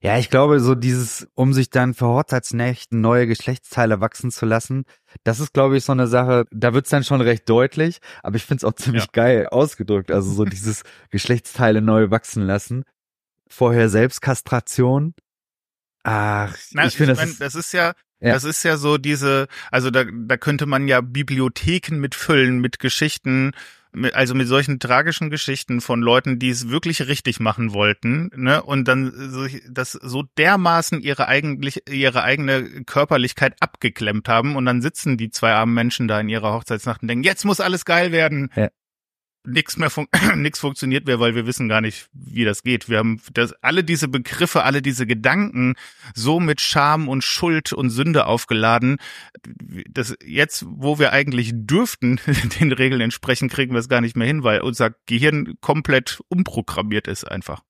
Ja, ich glaube, so dieses, um sich dann für Hochzeitsnächten neue Geschlechtsteile wachsen zu lassen, das ist, glaube ich, so eine Sache, da wird's dann schon recht deutlich, aber ich find's auch ziemlich ja. geil ausgedrückt. Also so dieses Geschlechtsteile neu wachsen lassen vorher Selbstkastration. Ach,
Na, ich finde, das, das ist ja, ja. Das ist ja so diese, also da, da könnte man ja Bibliotheken mitfüllen mit Geschichten, mit, also mit solchen tragischen Geschichten von Leuten, die es wirklich richtig machen wollten, ne, und dann das so dermaßen ihre eigentlich ihre eigene Körperlichkeit abgeklemmt haben und dann sitzen die zwei armen Menschen da in ihrer Hochzeitsnacht und denken, jetzt muss alles geil werden. Ja nichts mehr fun nix funktioniert mehr, weil wir wissen gar nicht, wie das geht. Wir haben das, alle diese Begriffe, alle diese Gedanken so mit Scham und Schuld und Sünde aufgeladen, dass jetzt, wo wir eigentlich dürften, den Regeln entsprechen, kriegen wir es gar nicht mehr hin, weil unser Gehirn komplett umprogrammiert ist einfach.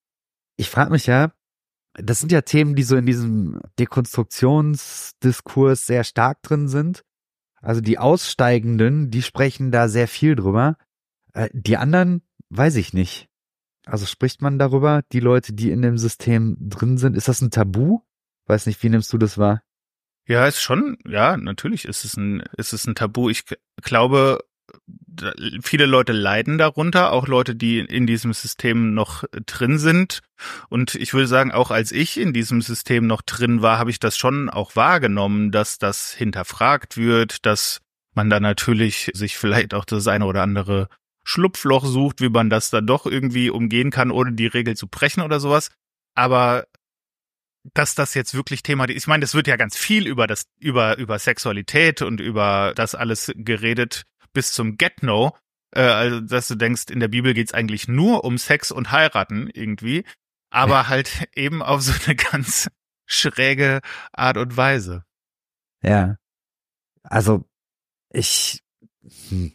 Ich frage mich ja, das sind ja Themen, die so in diesem Dekonstruktionsdiskurs sehr stark drin sind. Also die Aussteigenden, die sprechen da sehr viel drüber. Äh, die anderen weiß ich nicht. Also spricht man darüber, die Leute, die in dem System drin sind, ist das ein Tabu? Weiß nicht, wie nimmst du das wahr?
Ja, ist schon, ja, natürlich ist es ein, ist es ein Tabu. Ich glaube, viele Leute leiden darunter, auch Leute, die in diesem System noch drin sind. Und ich würde sagen, auch als ich in diesem System noch drin war, habe ich das schon auch wahrgenommen, dass das hinterfragt wird, dass man da natürlich sich vielleicht auch das eine oder andere Schlupfloch sucht, wie man das dann doch irgendwie umgehen kann, ohne die Regel zu brechen oder sowas. Aber dass das jetzt wirklich Thema, ich meine, es wird ja ganz viel über das, über, über Sexualität und über das alles geredet bis zum Get-No. Äh, also, dass du denkst, in der Bibel geht's eigentlich nur um Sex und heiraten irgendwie, aber ja. halt eben auf so eine ganz schräge Art und Weise.
Ja. Also, ich, hm.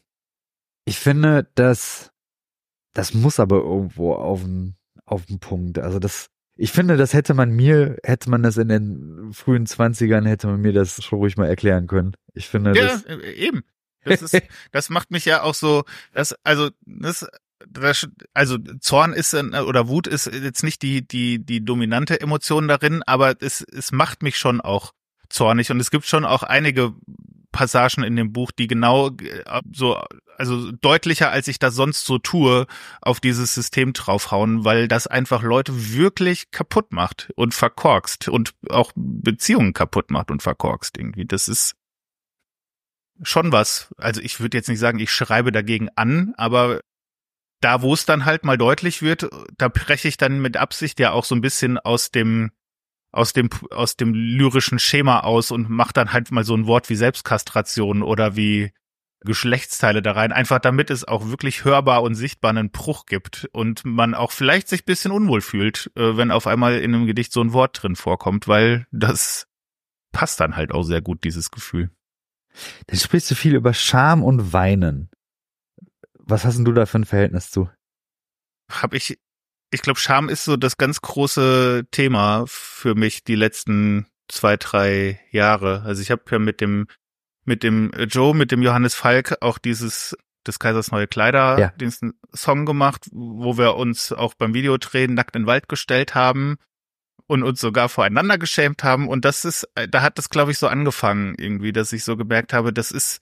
Ich finde, dass, das muss aber irgendwo auf den, auf den Punkt. Also das, ich finde, das hätte man mir, hätte man das in den frühen Zwanzigern, hätte man mir das schon ruhig mal erklären können. Ich finde
ja,
das.
äh, eben. Das ist, das macht mich ja auch so, das, also, das, das, also Zorn ist oder Wut ist jetzt nicht die die die dominante Emotion darin, aber es es macht mich schon auch zornig und es gibt schon auch einige Passagen in dem Buch, die genau äh, so, also deutlicher als ich das sonst so tue, auf dieses System draufhauen, weil das einfach Leute wirklich kaputt macht und verkorkst und auch Beziehungen kaputt macht und verkorkst irgendwie. Das ist schon was. Also ich würde jetzt nicht sagen, ich schreibe dagegen an, aber da, wo es dann halt mal deutlich wird, da breche ich dann mit Absicht ja auch so ein bisschen aus dem aus dem aus dem lyrischen Schema aus und mache dann halt mal so ein Wort wie Selbstkastration oder wie Geschlechtsteile da rein, einfach damit es auch wirklich hörbar und sichtbar einen Bruch gibt und man auch vielleicht sich bisschen unwohl fühlt, äh, wenn auf einmal in einem Gedicht so ein Wort drin vorkommt, weil das passt dann halt auch sehr gut, dieses Gefühl.
Dann sprichst du viel über Scham und Weinen. Was hast denn du da für ein Verhältnis zu?
Hab ich ich glaube, Scham ist so das ganz große Thema für mich die letzten zwei, drei Jahre. Also ich habe ja mit dem mit dem Joe, mit dem Johannes Falk auch dieses des Kaisers neue Kleider, ja. den Song gemacht, wo wir uns auch beim Videodrehen nackt in den Wald gestellt haben und uns sogar voreinander geschämt haben. Und das ist, da hat das, glaube ich, so angefangen irgendwie, dass ich so gemerkt habe, das ist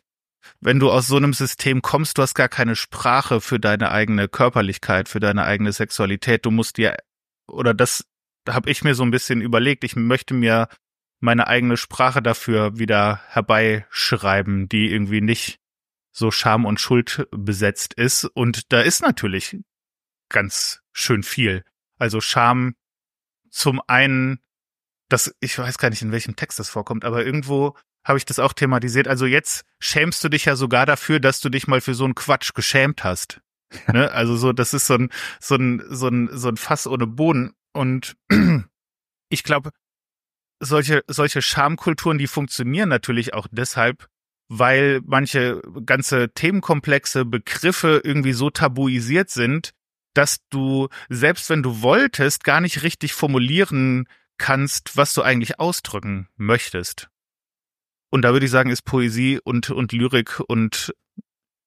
wenn du aus so einem System kommst, du hast gar keine Sprache für deine eigene Körperlichkeit, für deine eigene Sexualität. Du musst dir, oder das habe ich mir so ein bisschen überlegt, ich möchte mir meine eigene Sprache dafür wieder herbeischreiben, die irgendwie nicht so Scham und Schuld besetzt ist. Und da ist natürlich ganz schön viel. Also Scham zum einen, das, ich weiß gar nicht, in welchem Text das vorkommt, aber irgendwo habe ich das auch thematisiert. Also jetzt schämst du dich ja sogar dafür, dass du dich mal für so einen Quatsch geschämt hast. ne? Also so, das ist so ein, so ein, so ein, so ein Fass ohne Boden. Und ich glaube, solche, solche Schamkulturen, die funktionieren natürlich auch deshalb, weil manche ganze Themenkomplexe, Begriffe irgendwie so tabuisiert sind, dass du, selbst wenn du wolltest, gar nicht richtig formulieren kannst, was du eigentlich ausdrücken möchtest. Und da würde ich sagen, ist Poesie und, und Lyrik und,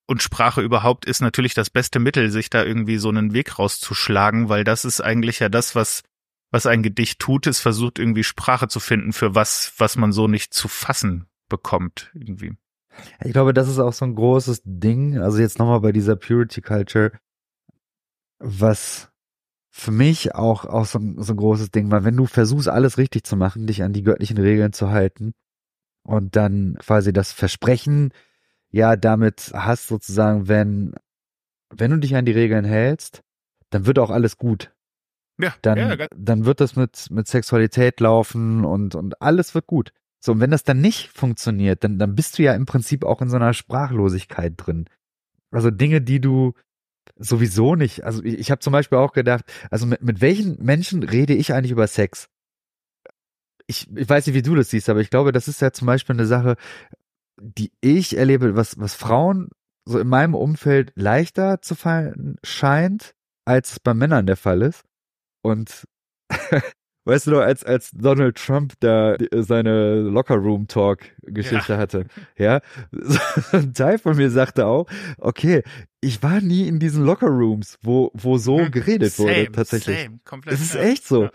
und Sprache überhaupt ist natürlich das beste Mittel, sich da irgendwie so einen Weg rauszuschlagen, weil das ist eigentlich ja das, was, was ein Gedicht tut, es versucht irgendwie Sprache zu finden für was, was man so nicht zu fassen bekommt irgendwie.
Ich glaube, das ist auch so ein großes Ding. Also jetzt nochmal bei dieser Purity Culture, was für mich auch, auch so, ein, so ein großes Ding war, wenn du versuchst, alles richtig zu machen, dich an die göttlichen Regeln zu halten, und dann quasi das Versprechen, ja, damit hast sozusagen, wenn, wenn du dich an die Regeln hältst, dann wird auch alles gut. Ja, dann, ja, dann wird das mit, mit Sexualität laufen und, und alles wird gut. So, und wenn das dann nicht funktioniert, dann, dann bist du ja im Prinzip auch in so einer Sprachlosigkeit drin. Also Dinge, die du sowieso nicht, also ich, ich habe zum Beispiel auch gedacht, also mit, mit welchen Menschen rede ich eigentlich über Sex? Ich, ich weiß nicht, wie du das siehst, aber ich glaube, das ist ja zum Beispiel eine Sache, die ich erlebe, was, was Frauen so in meinem Umfeld leichter zu fallen scheint, als es bei Männern der Fall ist. Und weißt du als, als Donald Trump da seine Locker-Room-Talk-Geschichte ja. hatte, ja, ein Teil von mir sagte auch, okay, ich war nie in diesen Locker-Rooms, wo, wo so mhm. geredet same, wurde, tatsächlich. Same, komplett. Es ist echt so. Ja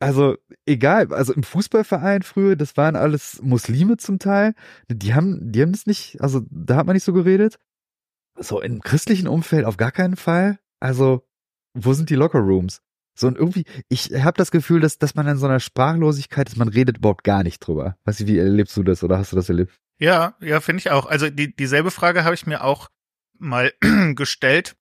also egal, also im Fußballverein früher, das waren alles Muslime zum Teil. Die haben, die haben das nicht, also da hat man nicht so geredet. So im christlichen Umfeld auf gar keinen Fall. Also wo sind die Lockerrooms? So und irgendwie, ich habe das Gefühl, dass, dass man in so einer Sprachlosigkeit ist, man redet überhaupt gar nicht drüber. Weißt du, wie erlebst du das oder hast du das erlebt?
Ja, ja, finde ich auch. Also die, dieselbe Frage habe ich mir auch mal gestellt.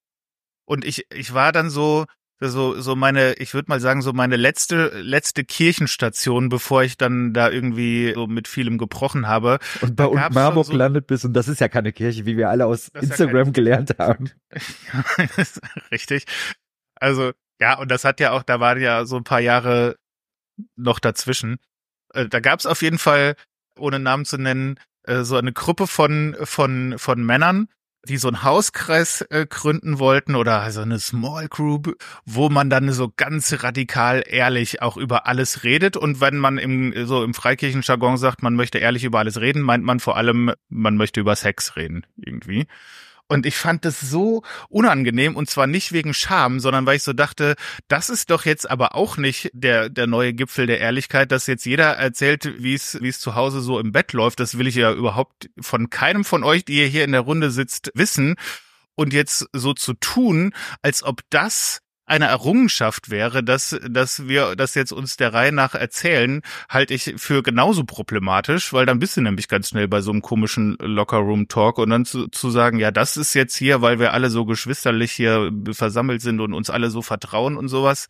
Und ich, ich war dann so, so so meine ich würde mal sagen so meine letzte letzte Kirchenstation bevor ich dann da irgendwie so mit vielem gebrochen habe.
Und bei uns Marburg so, gelandet bist und das ist ja keine Kirche wie wir alle aus Instagram ja gelernt haben.
Richtig. Also ja und das hat ja auch da waren ja so ein paar Jahre noch dazwischen. Äh, da gab es auf jeden Fall ohne Namen zu nennen, äh, so eine Gruppe von, von, von Männern, die so einen Hauskreis äh, gründen wollten oder also eine Small Group, wo man dann so ganz radikal ehrlich auch über alles redet. Und wenn man im, so im Freikirchenjargon sagt, man möchte ehrlich über alles reden, meint man vor allem, man möchte über Sex reden irgendwie. Und ich fand das so unangenehm und zwar nicht wegen Scham, sondern weil ich so dachte, das ist doch jetzt aber auch nicht der, der neue Gipfel der Ehrlichkeit, dass jetzt jeder erzählt, wie es, wie es zu Hause so im Bett läuft. Das will ich ja überhaupt von keinem von euch, die ihr hier in der Runde sitzt, wissen. Und jetzt so zu tun, als ob das eine Errungenschaft wäre, dass, dass wir das jetzt uns der Reihe nach erzählen, halte ich für genauso problematisch, weil dann bist du nämlich ganz schnell bei so einem komischen Locker-Room-Talk und dann zu, zu sagen, ja, das ist jetzt hier, weil wir alle so geschwisterlich hier versammelt sind und uns alle so vertrauen und sowas,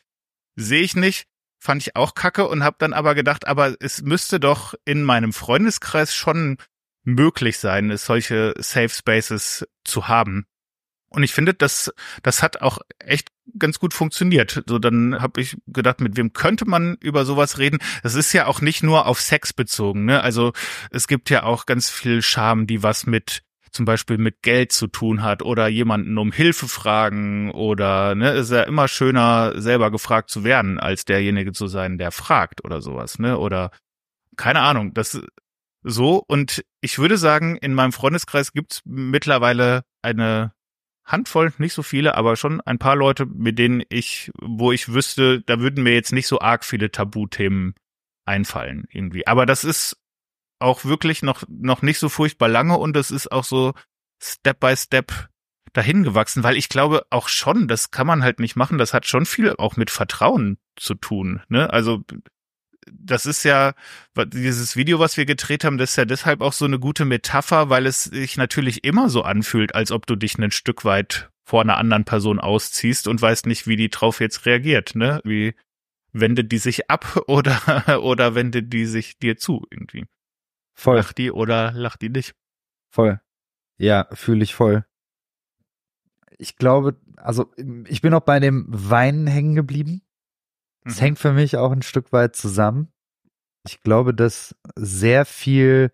sehe ich nicht. Fand ich auch kacke und habe dann aber gedacht, aber es müsste doch in meinem Freundeskreis schon möglich sein, solche Safe Spaces zu haben. Und ich finde, das, das hat auch echt ganz gut funktioniert. So, dann habe ich gedacht, mit wem könnte man über sowas reden? Das ist ja auch nicht nur auf Sex bezogen. Ne? Also es gibt ja auch ganz viel Scham, die was mit zum Beispiel mit Geld zu tun hat oder jemanden um Hilfe fragen oder ne, ist ja immer schöner, selber gefragt zu werden, als derjenige zu sein, der fragt oder sowas, ne? Oder keine Ahnung, das so. Und ich würde sagen, in meinem Freundeskreis gibt's mittlerweile eine Handvoll, nicht so viele, aber schon ein paar Leute, mit denen ich, wo ich wüsste, da würden mir jetzt nicht so arg viele Tabuthemen einfallen irgendwie. Aber das ist auch wirklich noch, noch nicht so furchtbar lange und das ist auch so Step by Step dahin gewachsen, weil ich glaube auch schon, das kann man halt nicht machen, das hat schon viel auch mit Vertrauen zu tun, ne? Also das ist ja, dieses Video, was wir gedreht haben, das ist ja deshalb auch so eine gute Metapher, weil es sich natürlich immer so anfühlt, als ob du dich ein Stück weit vor einer anderen Person ausziehst und weißt nicht, wie die drauf jetzt reagiert, ne? Wie wendet die sich ab oder, oder wendet die sich dir zu irgendwie?
Voll.
Lacht die oder lacht die nicht?
Voll. Ja, fühle ich voll. Ich glaube, also ich bin auch bei dem Weinen hängen geblieben. Es mhm. hängt für mich auch ein Stück weit zusammen. Ich glaube, dass sehr viel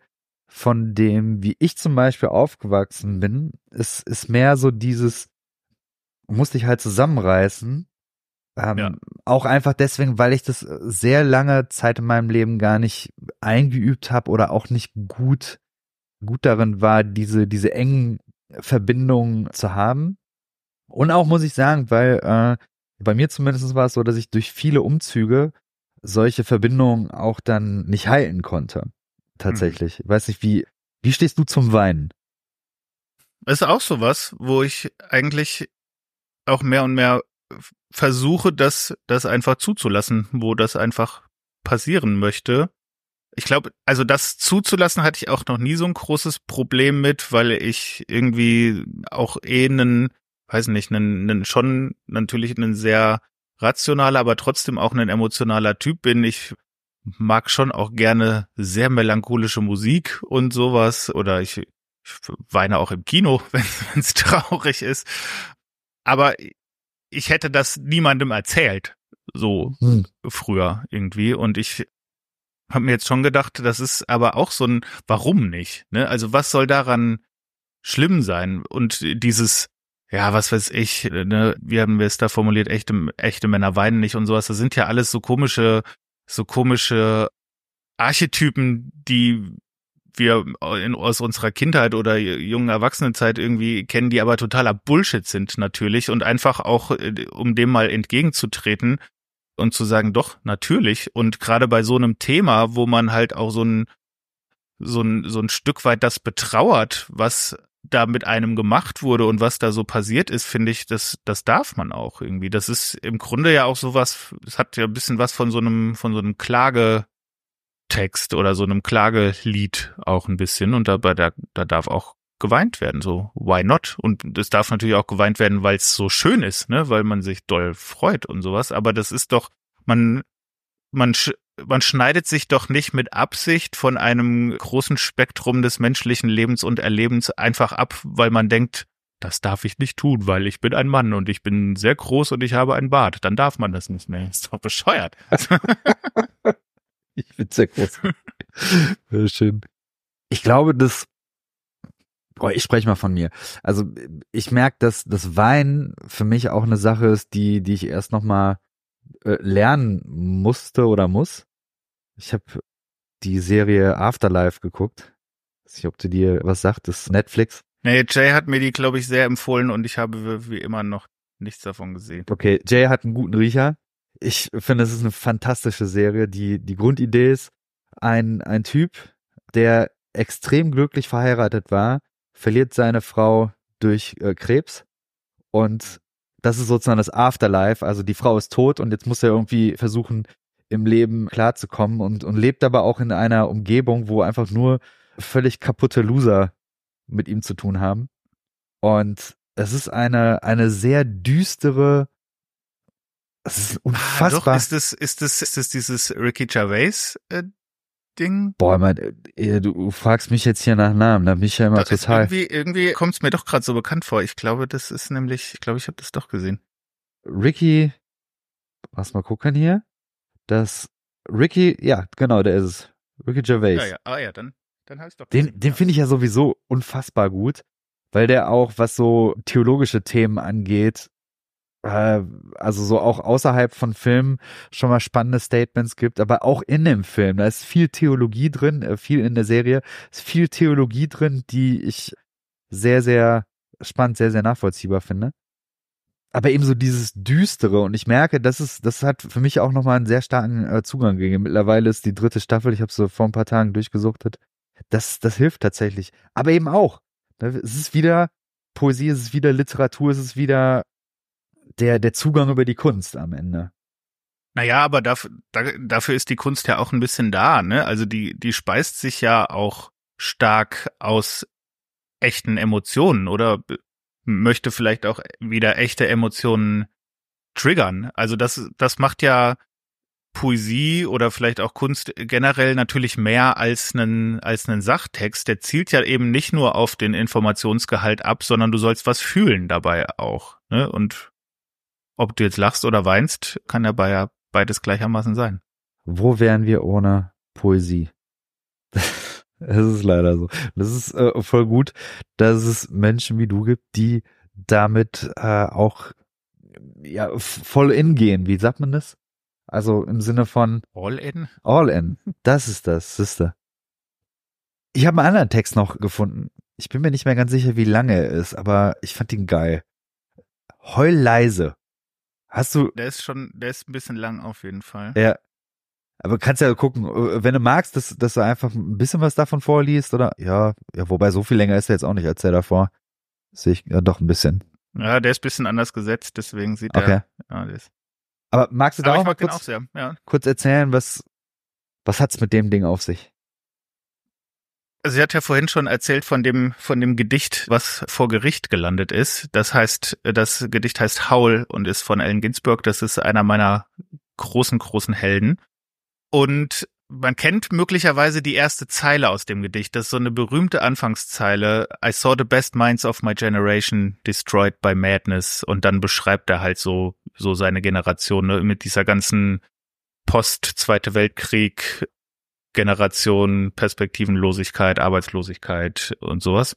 von dem, wie ich zum Beispiel aufgewachsen bin, ist, ist mehr so dieses, musste ich halt zusammenreißen. Ähm, ja. Auch einfach deswegen, weil ich das sehr lange Zeit in meinem Leben gar nicht eingeübt habe oder auch nicht gut, gut darin war, diese, diese engen Verbindungen zu haben. Und auch muss ich sagen, weil äh, bei mir zumindest war es so, dass ich durch viele Umzüge solche Verbindungen auch dann nicht halten konnte. Tatsächlich. Mhm. Weiß nicht, wie, wie stehst du zum Weinen?
Ist auch sowas, wo ich eigentlich auch mehr und mehr versuche, das, das einfach zuzulassen, wo das einfach passieren möchte. Ich glaube, also das zuzulassen hatte ich auch noch nie so ein großes Problem mit, weil ich irgendwie auch eh einen weiß nicht, einen, einen schon natürlich ein sehr rationaler, aber trotzdem auch ein emotionaler Typ bin. Ich mag schon auch gerne sehr melancholische Musik und sowas oder ich, ich weine auch im Kino, wenn es traurig ist. Aber ich hätte das niemandem erzählt, so hm. früher irgendwie. Und ich habe mir jetzt schon gedacht, das ist aber auch so ein Warum nicht? Ne? Also was soll daran schlimm sein? Und dieses ja, was weiß ich, ne, wie haben wir es da formuliert, echte, echte Männer weinen nicht und sowas. Das sind ja alles so komische, so komische Archetypen, die wir in, aus unserer Kindheit oder jungen Erwachsenenzeit irgendwie kennen, die aber totaler Bullshit sind natürlich und einfach auch, äh, um dem mal entgegenzutreten und zu sagen, doch, natürlich. Und gerade bei so einem Thema, wo man halt auch so ein, so ein, so ein Stück weit das betrauert, was da mit einem gemacht wurde und was da so passiert ist, finde ich, das, das darf man auch irgendwie. Das ist im Grunde ja auch sowas, es hat ja ein bisschen was von so einem, von so einem Klagetext oder so einem Klagelied auch ein bisschen und dabei, da, da darf auch geweint werden, so why not? Und es darf natürlich auch geweint werden, weil es so schön ist, ne, weil man sich doll freut und sowas, aber das ist doch, man, man man schneidet sich doch nicht mit Absicht von einem großen Spektrum des menschlichen Lebens und Erlebens einfach ab, weil man denkt, das darf ich nicht tun, weil ich bin ein Mann und ich bin sehr groß und ich habe einen Bart. Dann darf man das nicht mehr. Ist doch bescheuert.
ich bin sehr groß. Schön. Ich glaube, dass Boah, ich spreche mal von mir. Also ich merke, dass das Wein für mich auch eine Sache ist, die, die ich erst noch mal äh, lernen musste oder muss. Ich habe die Serie Afterlife geguckt. Ich weiß nicht, ob du dir was sagt, das ist Netflix.
Nee, Jay hat mir die, glaube ich, sehr empfohlen und ich habe wie immer noch nichts davon gesehen.
Okay, Jay hat einen guten Riecher. Ich finde, es ist eine fantastische Serie. Die, die Grundidee ist, ein, ein Typ, der extrem glücklich verheiratet war, verliert seine Frau durch äh, Krebs und das ist sozusagen das Afterlife. Also die Frau ist tot und jetzt muss er irgendwie versuchen, im Leben klarzukommen und, und lebt aber auch in einer Umgebung, wo einfach nur völlig kaputte Loser mit ihm zu tun haben. Und es ist eine, eine sehr düstere, es ist unfassbar.
Ah, doch, ist das, ist das, ist das dieses Ricky Gervais äh, Ding?
Boah, mein, äh, du fragst mich jetzt hier nach Namen, da bin ich ja immer das total.
Irgendwie, irgendwie kommt es mir doch gerade so bekannt vor. Ich glaube, das ist nämlich, ich glaube, ich habe das doch gesehen.
Ricky, lass mal gucken hier. Das Ricky, ja, genau, der ist es. Ricky Gervais.
Ja, ja, ah ja, dann, dann habe ich doch.
Den, den finde ich ja sowieso unfassbar gut, weil der auch, was so theologische Themen angeht, äh, also so auch außerhalb von Filmen schon mal spannende Statements gibt, aber auch in dem Film, da ist viel Theologie drin, äh, viel in der Serie, ist viel Theologie drin, die ich sehr, sehr spannend, sehr, sehr nachvollziehbar finde. Aber eben so dieses Düstere und ich merke, das ist, das hat für mich auch nochmal einen sehr starken äh, Zugang gegeben. Mittlerweile ist die dritte Staffel, ich habe so vor ein paar Tagen durchgesuchtet. Das, das hilft tatsächlich. Aber eben auch. Ne, es ist wieder Poesie, es ist wieder Literatur, es ist wieder der, der Zugang über die Kunst am Ende.
Naja, aber dafür, dafür ist die Kunst ja auch ein bisschen da, ne? Also die, die speist sich ja auch stark aus echten Emotionen oder möchte vielleicht auch wieder echte Emotionen triggern. Also das, das macht ja Poesie oder vielleicht auch Kunst generell natürlich mehr als einen, als einen Sachtext. Der zielt ja eben nicht nur auf den Informationsgehalt ab, sondern du sollst was fühlen dabei auch. Ne? Und ob du jetzt lachst oder weinst, kann dabei ja beides gleichermaßen sein.
Wo wären wir ohne Poesie? Es ist leider so. Das ist äh, voll gut, dass es Menschen wie du gibt, die damit äh, auch ja voll in gehen. Wie sagt man das? Also im Sinne von
All in?
All in. Das ist das, Sister. Ich habe einen anderen Text noch gefunden. Ich bin mir nicht mehr ganz sicher, wie lange er ist, aber ich fand ihn geil. Heul leise. Hast du.
Der ist schon, der ist ein bisschen lang auf jeden Fall.
Ja. Aber kannst ja gucken, wenn du magst, dass, dass du einfach ein bisschen was davon vorliest, oder? Ja, ja, wobei so viel länger ist er jetzt auch nicht als der davor. Sehe ich ja doch ein bisschen.
Ja, der ist ein bisschen anders gesetzt, deswegen sieht okay. er. Ja, der ist.
Aber magst du da auch mal kurz, auch sehr, ja. kurz erzählen, was, was hat's mit dem Ding auf sich?
Sie hat ja vorhin schon erzählt von dem, von dem Gedicht, was vor Gericht gelandet ist. Das heißt, das Gedicht heißt Howl und ist von Allen Ginsberg. Das ist einer meiner großen, großen Helden. Und man kennt möglicherweise die erste Zeile aus dem Gedicht. Das ist so eine berühmte Anfangszeile. I saw the best minds of my generation destroyed by madness. Und dann beschreibt er halt so, so seine Generation ne, mit dieser ganzen Post-Zweite Weltkrieg Generation, Perspektivenlosigkeit, Arbeitslosigkeit und sowas.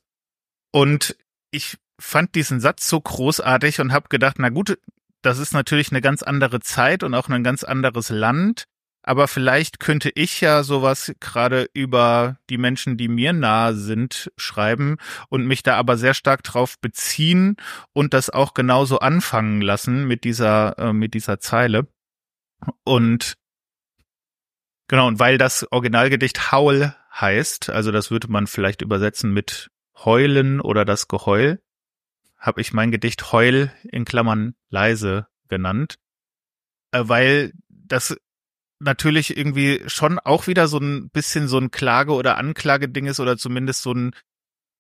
Und ich fand diesen Satz so großartig und habe gedacht, na gut, das ist natürlich eine ganz andere Zeit und auch ein ganz anderes Land, aber vielleicht könnte ich ja sowas gerade über die Menschen, die mir nahe sind, schreiben und mich da aber sehr stark drauf beziehen und das auch genauso anfangen lassen mit dieser äh, mit dieser Zeile. Und Genau, und weil das Originalgedicht Howl heißt, also das würde man vielleicht übersetzen mit Heulen oder das Geheul, habe ich mein Gedicht Heul in Klammern leise genannt, äh, weil das natürlich irgendwie schon auch wieder so ein bisschen so ein Klage- oder Anklageding ist oder zumindest so ein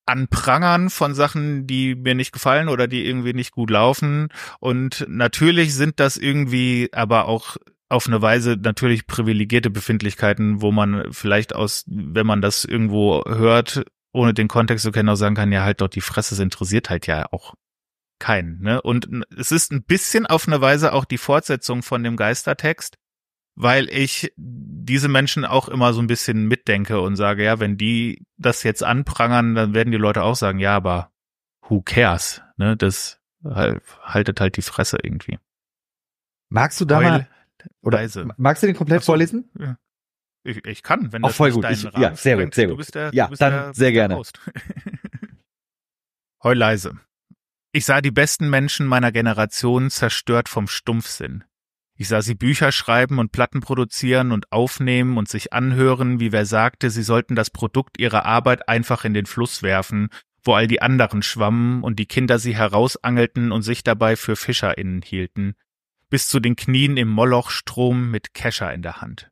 Anprangern von Sachen, die mir nicht gefallen oder die irgendwie nicht gut laufen. Und natürlich sind das irgendwie aber auch auf eine Weise natürlich privilegierte Befindlichkeiten, wo man vielleicht aus, wenn man das irgendwo hört, ohne den Kontext zu kennen, auch sagen kann, ja halt dort die Fresse, es interessiert halt ja auch keinen. Ne? Und es ist ein bisschen auf eine Weise auch die Fortsetzung von dem Geistertext, weil ich diese Menschen auch immer so ein bisschen mitdenke und sage, ja, wenn die das jetzt anprangern, dann werden die Leute auch sagen, ja, aber who cares? Ne, das halt, haltet halt die Fresse irgendwie.
Magst du da
Heul,
mal, oder
leise.
magst du den komplett
so.
vorlesen?
Ich, ich kann, wenn
Auch
das
voll
nicht
gut. Ich- ja, sehr gut, sehr
Du
gut.
bist der,
Ja,
du bist
dann
der,
sehr gerne.
Heul leise. Ich sah die besten Menschen meiner Generation zerstört vom Stumpfsinn. Ich sah sie Bücher schreiben und Platten produzieren und aufnehmen und sich anhören, wie wer sagte, sie sollten das Produkt ihrer Arbeit einfach in den Fluss werfen, wo all die anderen schwammen und die Kinder sie herausangelten und sich dabei für FischerInnen hielten, bis zu den Knien im Molochstrom mit Kescher in der Hand.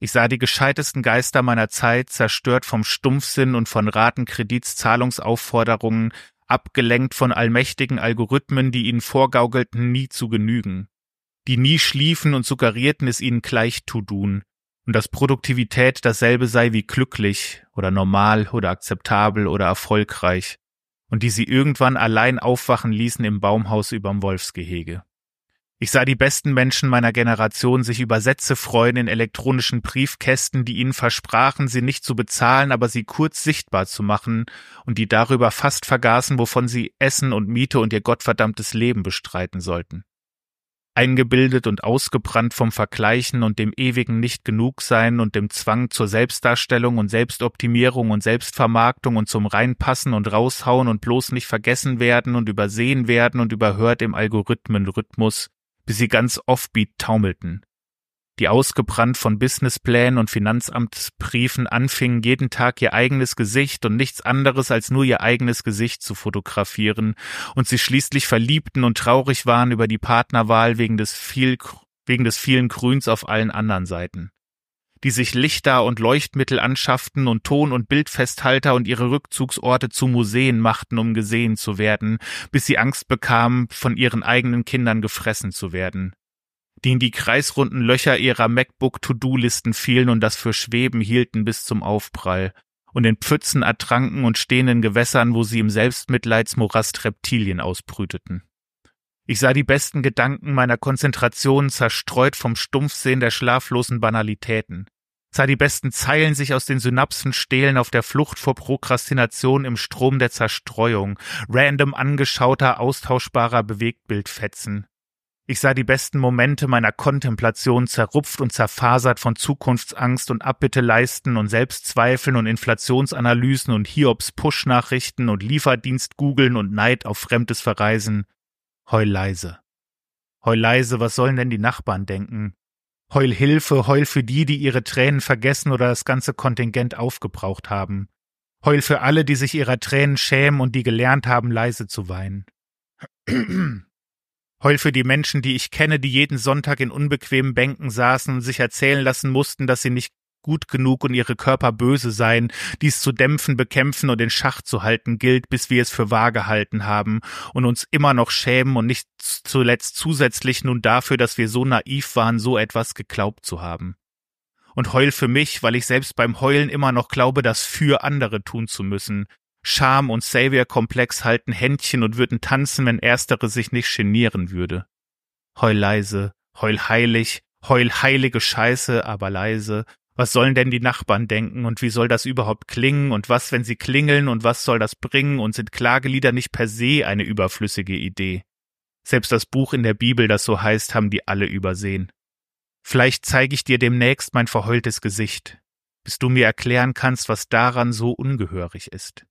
Ich sah die gescheitesten Geister meiner Zeit zerstört vom Stumpfsinn und von Ratenkredits Zahlungsaufforderungen, abgelenkt von allmächtigen Algorithmen, die ihnen vorgaukelten, nie zu genügen, die nie schliefen und suggerierten, es ihnen gleich zu tun, und dass Produktivität dasselbe sei wie glücklich oder normal oder akzeptabel oder erfolgreich, und die sie irgendwann allein aufwachen ließen im Baumhaus überm Wolfsgehege. Ich sah die besten Menschen meiner Generation sich über Sätze freuen in elektronischen Briefkästen, die ihnen versprachen, sie nicht zu bezahlen, aber sie kurz sichtbar zu machen und die darüber fast vergaßen, wovon sie Essen und Miete und ihr gottverdammtes Leben bestreiten sollten. Eingebildet und ausgebrannt vom Vergleichen und dem ewigen Nicht-Genug-Sein und dem Zwang zur Selbstdarstellung und Selbstoptimierung und Selbstvermarktung und zum Reinpassen und Raushauen und bloß nicht vergessen werden und übersehen werden und überhört im Algorithmenrhythmus, bis sie ganz offbeat taumelten. Die ausgebrannt von Businessplänen und Finanzamtsbriefen anfingen, jeden Tag ihr eigenes Gesicht und nichts anderes als nur ihr eigenes Gesicht zu fotografieren und sie schließlich verliebten und traurig waren über die Partnerwahl wegen des viel, wegen des vielen Grüns auf allen anderen Seiten. Die sich Lichter und Leuchtmittel anschafften und Ton- und Bildfesthalter und ihre Rückzugsorte zu Museen machten, um gesehen zu werden, bis sie Angst bekamen, von ihren eigenen Kindern gefressen zu werden. Die in die kreisrunden Löcher ihrer MacBook-To-Do-Listen fielen und das für Schweben hielten bis zum Aufprall. Und in Pfützen ertranken und stehenden Gewässern, wo sie im Selbstmitleidsmorast Reptilien ausbrüteten. Ich sah die besten Gedanken meiner Konzentration zerstreut vom Stumpfsehen der schlaflosen Banalitäten, sah die besten Zeilen sich aus den Synapsen stehlen auf der Flucht vor Prokrastination im Strom der Zerstreuung, random angeschauter, austauschbarer Bewegtbildfetzen, ich sah die besten Momente meiner Kontemplation zerrupft und zerfasert von Zukunftsangst und Abbitteleisten und Selbstzweifeln und Inflationsanalysen und Hiobs Push-Nachrichten und Lieferdienst googeln und Neid auf fremdes Verreisen. Heul leise. Heul leise, was sollen denn die Nachbarn denken? Heul Hilfe, heul für die, die ihre Tränen vergessen oder das ganze Kontingent aufgebraucht haben. Heul für alle, die sich ihrer Tränen schämen und die gelernt haben, leise zu weinen. Heul für die Menschen, die ich kenne, die jeden Sonntag in unbequemen Bänken saßen und sich erzählen lassen mussten, dass sie nicht gut genug und ihre Körper böse seien, dies zu dämpfen, bekämpfen und in Schach zu halten gilt, bis wir es für wahr gehalten haben und uns immer noch schämen und nicht zuletzt zusätzlich nun dafür, dass wir so naiv waren, so etwas geglaubt zu haben. Und heul für mich, weil ich selbst beim Heulen immer noch glaube, das für andere tun zu müssen, Scham und Savior-Komplex halten Händchen und würden tanzen, wenn erstere sich nicht genieren würde. Heul leise, heul heilig, heul heilige Scheiße, aber leise. Was sollen denn die Nachbarn denken und wie soll das überhaupt klingen und was, wenn sie klingeln und was soll das bringen und sind Klagelieder nicht per se eine überflüssige Idee? Selbst das Buch in der Bibel, das so heißt, haben die alle übersehen. Vielleicht zeige ich dir demnächst mein verheultes Gesicht, bis du mir erklären kannst, was daran so ungehörig ist.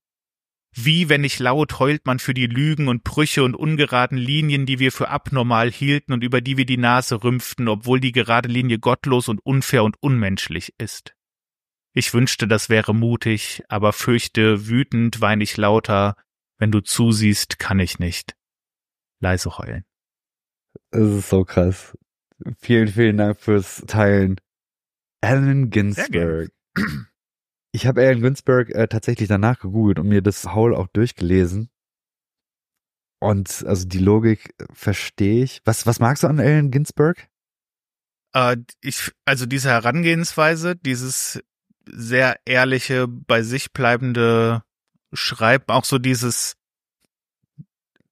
Wie, wenn nicht laut, heult man für die Lügen und Brüche und ungeraden Linien, die wir für abnormal hielten und über die wir die Nase rümpften, obwohl die gerade Linie gottlos und unfair und unmenschlich ist. Ich wünschte, das wäre mutig, aber fürchte, wütend wein ich lauter, wenn du zusiehst, kann ich nicht. Leise heulen.
Das ist so krass. Vielen, vielen Dank fürs Teilen. Allen Ginsberg. Ich habe Allen Ginsberg äh, tatsächlich danach gegoogelt und mir das Howl auch durchgelesen. Und also die Logik äh, verstehe ich. Was, was magst du an Allen Ginsberg?
Äh, ich, also diese Herangehensweise, dieses sehr ehrliche, bei sich bleibende Schreiben, auch so dieses,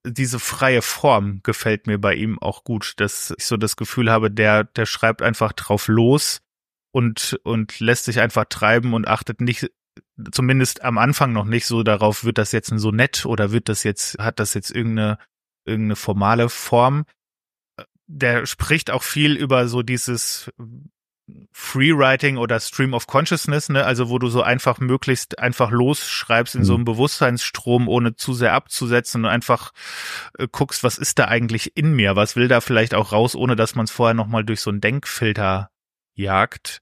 diese freie Form gefällt mir bei ihm auch gut, dass ich so das Gefühl habe, der, der schreibt einfach drauf los und, und lässt sich einfach treiben und achtet nicht, zumindest am Anfang noch nicht so darauf, wird das jetzt ein Sonett oder wird das jetzt, hat das jetzt irgendeine, irgendeine formale Form. Der spricht auch viel über so dieses Freewriting oder Stream of Consciousness, ne? Also wo du so einfach möglichst einfach losschreibst in so einem mhm. Bewusstseinsstrom, ohne zu sehr abzusetzen und einfach äh, guckst, was ist da eigentlich in mir? Was will da vielleicht auch raus, ohne dass man es vorher nochmal durch so einen Denkfilter jagt.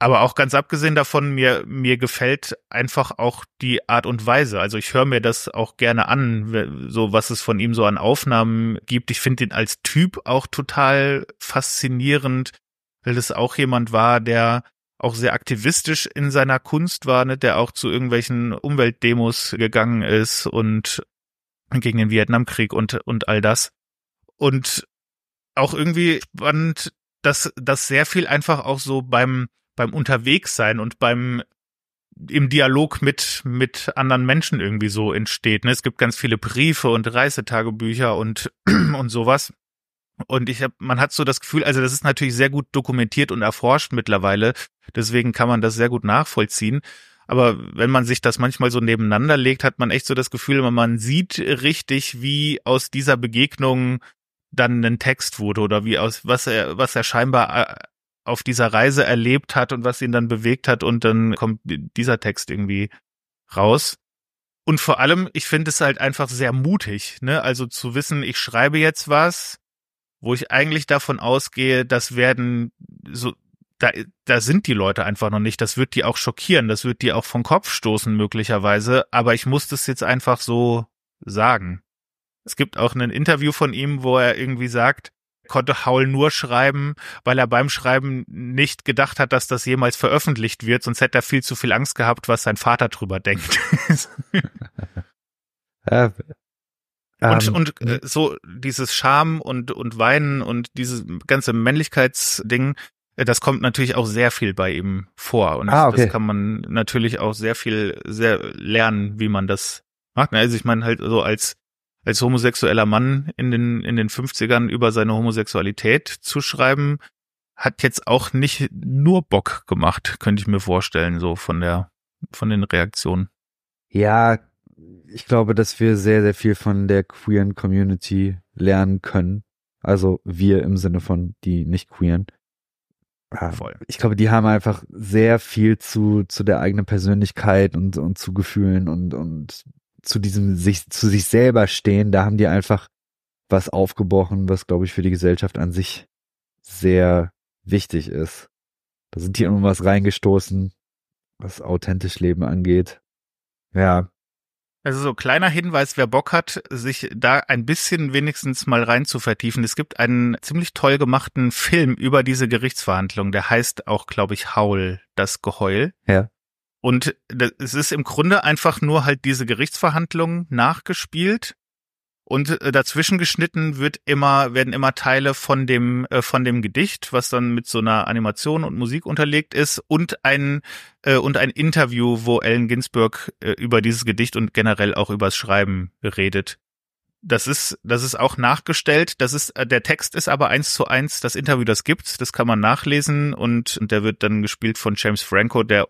Aber auch ganz abgesehen davon, mir, mir gefällt einfach auch die Art und Weise. Also ich höre mir das auch gerne an, so was es von ihm so an Aufnahmen gibt. Ich finde ihn als Typ auch total faszinierend weil das auch jemand war, der auch sehr aktivistisch in seiner Kunst war, ne, der auch zu irgendwelchen Umweltdemos gegangen ist und gegen den Vietnamkrieg und, und all das. Und auch irgendwie spannend, dass, dass sehr viel einfach auch so beim, beim Unterwegssein und beim im Dialog mit, mit anderen Menschen irgendwie so entsteht. Ne? Es gibt ganz viele Briefe und Reisetagebücher und, und sowas. Und ich habe, man hat so das Gefühl, also das ist natürlich sehr gut dokumentiert und erforscht mittlerweile. Deswegen kann man das sehr gut nachvollziehen. Aber wenn man sich das manchmal so nebeneinander legt, hat man echt so das Gefühl, man sieht richtig, wie aus dieser Begegnung dann ein Text wurde oder wie aus, was er, was er scheinbar äh, auf dieser Reise erlebt hat und was ihn dann bewegt hat und dann kommt dieser Text irgendwie raus. Und vor allem, ich finde es halt einfach sehr mutig, ne? Also zu wissen, ich schreibe jetzt was, wo ich eigentlich davon ausgehe, das werden so, da, da sind die Leute einfach noch nicht. Das wird die auch schockieren, das wird die auch vom Kopf stoßen möglicherweise, aber ich muss das jetzt einfach so sagen. Es gibt auch ein Interview von ihm, wo er irgendwie sagt, konnte Haul nur schreiben, weil er beim Schreiben nicht gedacht hat, dass das jemals veröffentlicht wird, sonst hätte er viel zu viel Angst gehabt, was sein Vater drüber denkt. ja, und, ähm, und äh, so dieses Scham und, und Weinen und dieses ganze Männlichkeitsding, äh, das kommt natürlich auch sehr viel bei ihm vor. Und ah, okay. das kann man natürlich auch sehr viel, sehr lernen, wie man das macht. Also ich meine halt so als, als homosexueller Mann in den, in den 50ern über seine Homosexualität zu schreiben, hat jetzt auch nicht nur Bock gemacht, könnte ich mir vorstellen, so von der, von den Reaktionen.
Ja, ich glaube, dass wir sehr, sehr viel von der queeren Community lernen können. Also wir im Sinne von die nicht queeren. Voll. Ich glaube, die haben einfach sehr viel zu, zu der eigenen Persönlichkeit und, und zu Gefühlen und, und zu diesem sich, zu sich selber stehen. Da haben die einfach was aufgebrochen, was, glaube ich, für die Gesellschaft an sich sehr wichtig ist. Da sind die irgendwas reingestoßen, was authentisch Leben angeht. Ja,
also so kleiner Hinweis, wer Bock hat, sich da ein bisschen wenigstens mal rein zu vertiefen. Es gibt einen ziemlich toll gemachten Film über diese Gerichtsverhandlung. Der heißt auch, glaube ich, Haul, das Geheul.
Ja.
Und es ist im Grunde einfach nur halt diese Gerichtsverhandlung nachgespielt und äh, dazwischen geschnitten wird immer, werden immer Teile von dem, äh, von dem Gedicht, was dann mit so einer Animation und Musik unterlegt ist, und ein, äh, und ein Interview, wo Ellen Ginsberg äh, über dieses Gedicht und generell auch übers Schreiben redet. Das ist, das ist auch nachgestellt. Das ist, äh, der Text ist aber eins zu eins das Interview, das gibt's. Das kann man nachlesen und, und der wird dann gespielt von James Franco, der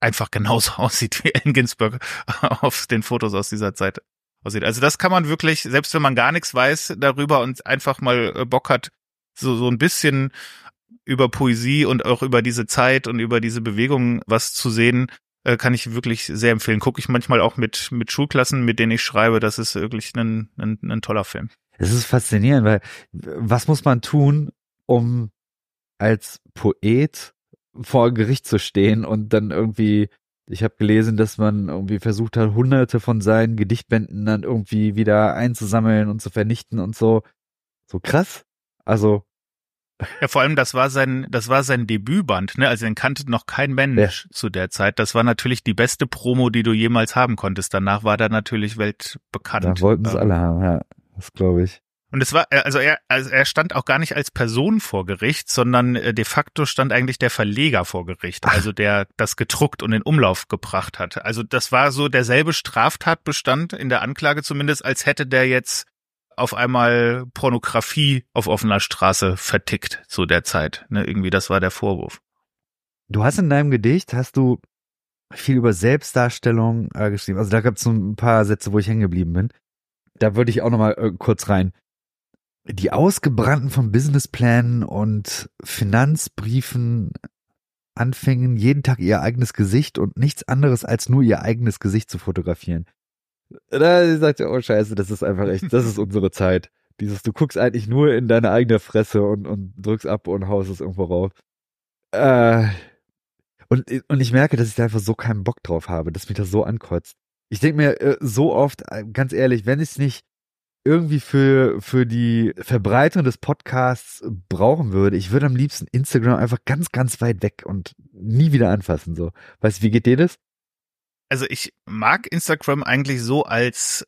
einfach genauso aussieht wie Ellen Ginsberg auf den Fotos aus dieser Zeit aussieht. Also das kann man wirklich, selbst wenn man gar nichts weiß darüber und einfach mal äh, Bock hat, so, so ein bisschen über Poesie und auch über diese Zeit und über diese Bewegung was zu sehen, äh, kann ich wirklich sehr empfehlen. Gucke ich manchmal auch mit, mit Schulklassen, mit denen ich schreibe. Das ist wirklich ein, ein, ein toller Film.
Es ist faszinierend, weil was muss man tun, um als Poet vor Gericht zu stehen und dann irgendwie ich habe gelesen, dass man irgendwie versucht hat, hunderte von seinen Gedichtbänden dann irgendwie wieder einzusammeln und zu vernichten und so. So krass. Also.
Ja, vor allem, das war sein, das war sein Debütband, ne? Also den kannte noch kein Mensch ja. zu der Zeit. Das war natürlich die beste Promo, die du jemals haben konntest. Danach war der natürlich weltbekannt.
Da wollten es alle haben, ja. Das glaube ich.
Und es war, äh, also er, also er stand auch gar nicht als Person vor Gericht, sondern äh, de facto stand eigentlich der Verleger vor Gericht, also der das gedruckt und in Umlauf gebracht hat. Also das war so derselbe Straftatbestand in der Anklage zumindest, als hätte der jetzt auf einmal Pornografie auf offener Straße vertickt zu der Zeit. Ne, irgendwie, das war der Vorwurf.
Du hast in deinem Gedicht, hast du viel über Selbstdarstellung äh, geschrieben. Also da gab es so ein paar Sätze, wo ich hängen geblieben bin. Da würde ich auch noch mal äh, kurz rein. Die Ausgebrannten von Businessplänen und Finanzbriefen anfingen, jeden Tag ihr eigenes Gesicht und nichts anderes als nur ihr eigenes Gesicht zu fotografieren. Da sagt er, oh Scheiße, das ist einfach echt, das ist unsere Zeit. Dieses, du guckst eigentlich nur in deine eigene Fresse und, und drückst ab und haust es irgendwo rauf. Äh, und, und ich merke, dass ich da einfach so keinen Bock drauf habe, dass mich das so ankotzt. Ich denke mir äh, so oft, äh, ganz ehrlich, wenn ich es nicht irgendwie für, für die Verbreitung des Podcasts brauchen würde, ich würde am liebsten Instagram einfach ganz, ganz weit weg und nie wieder anfassen, so. Weißt du, wie geht dir das?
Also ich mag Instagram eigentlich so als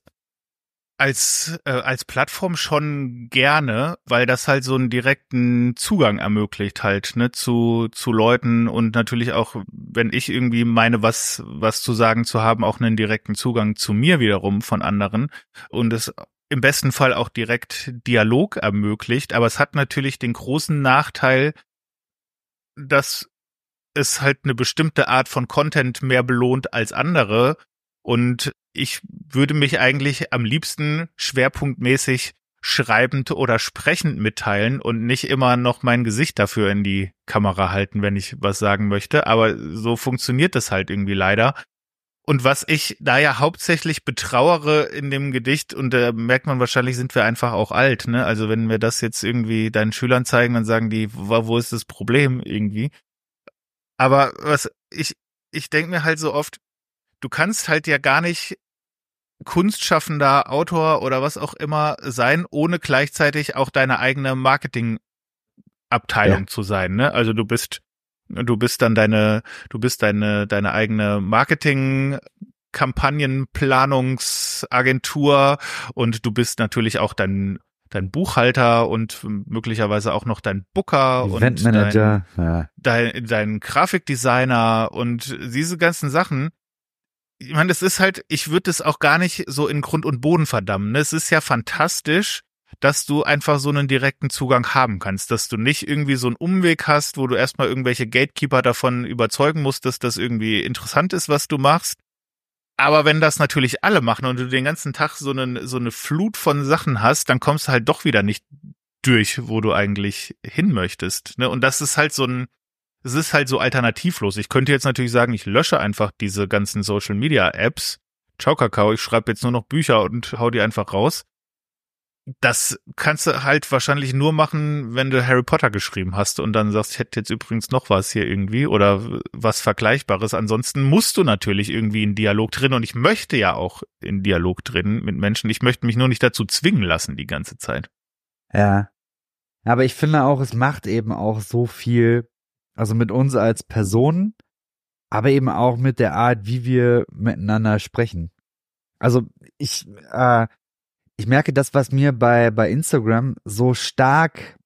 als äh, als Plattform schon gerne, weil das halt so einen direkten Zugang ermöglicht halt ne zu zu Leuten und natürlich auch wenn ich irgendwie meine was was zu sagen zu haben auch einen direkten Zugang zu mir wiederum von anderen und es im besten Fall auch direkt Dialog ermöglicht, aber es hat natürlich den großen Nachteil, dass es halt eine bestimmte Art von Content mehr belohnt als andere und ich würde mich eigentlich am liebsten schwerpunktmäßig schreibend oder sprechend mitteilen und nicht immer noch mein Gesicht dafür in die Kamera halten, wenn ich was sagen möchte. Aber so funktioniert das halt irgendwie leider. Und was ich da ja hauptsächlich betrauere in dem Gedicht, und da merkt man wahrscheinlich, sind wir einfach auch alt, ne? Also wenn wir das jetzt irgendwie deinen Schülern zeigen, dann sagen die, wo ist das Problem irgendwie? Aber was ich, ich denke mir halt so oft, du kannst halt ja gar nicht kunstschaffender Autor oder was auch immer sein, ohne gleichzeitig auch deine eigene Marketingabteilung ja. zu sein. Ne? Also du bist, du bist dann deine, du bist deine, deine eigene Marketing Kampagnenplanungsagentur und du bist natürlich auch dein dein Buchhalter und möglicherweise auch noch dein Booker und dein, ja. dein, dein Grafikdesigner und diese ganzen Sachen ich meine, das ist halt, ich würde es auch gar nicht so in Grund und Boden verdammen. Ne? Es ist ja fantastisch, dass du einfach so einen direkten Zugang haben kannst, dass du nicht irgendwie so einen Umweg hast, wo du erstmal irgendwelche Gatekeeper davon überzeugen musst, dass das irgendwie interessant ist, was du machst. Aber wenn das natürlich alle machen und du den ganzen Tag so eine, so eine Flut von Sachen hast, dann kommst du halt doch wieder nicht durch, wo du eigentlich hin möchtest. Ne? Und das ist halt so ein, es ist halt so alternativlos. Ich könnte jetzt natürlich sagen, ich lösche einfach diese ganzen Social Media Apps. Ciao Kakao, ich schreibe jetzt nur noch Bücher und hau die einfach raus. Das kannst du halt wahrscheinlich nur machen, wenn du Harry Potter geschrieben hast und dann sagst, ich hätte jetzt übrigens noch was hier irgendwie oder was Vergleichbares. Ansonsten musst du natürlich irgendwie in Dialog drin und ich möchte ja auch in Dialog drin mit Menschen. Ich möchte mich nur nicht dazu zwingen lassen die ganze Zeit.
Ja. Aber ich finde auch, es macht eben auch so viel also mit uns als Personen, aber eben auch mit der Art, wie wir miteinander sprechen. Also ich, äh, ich merke das, was mir bei, bei Instagram so stark,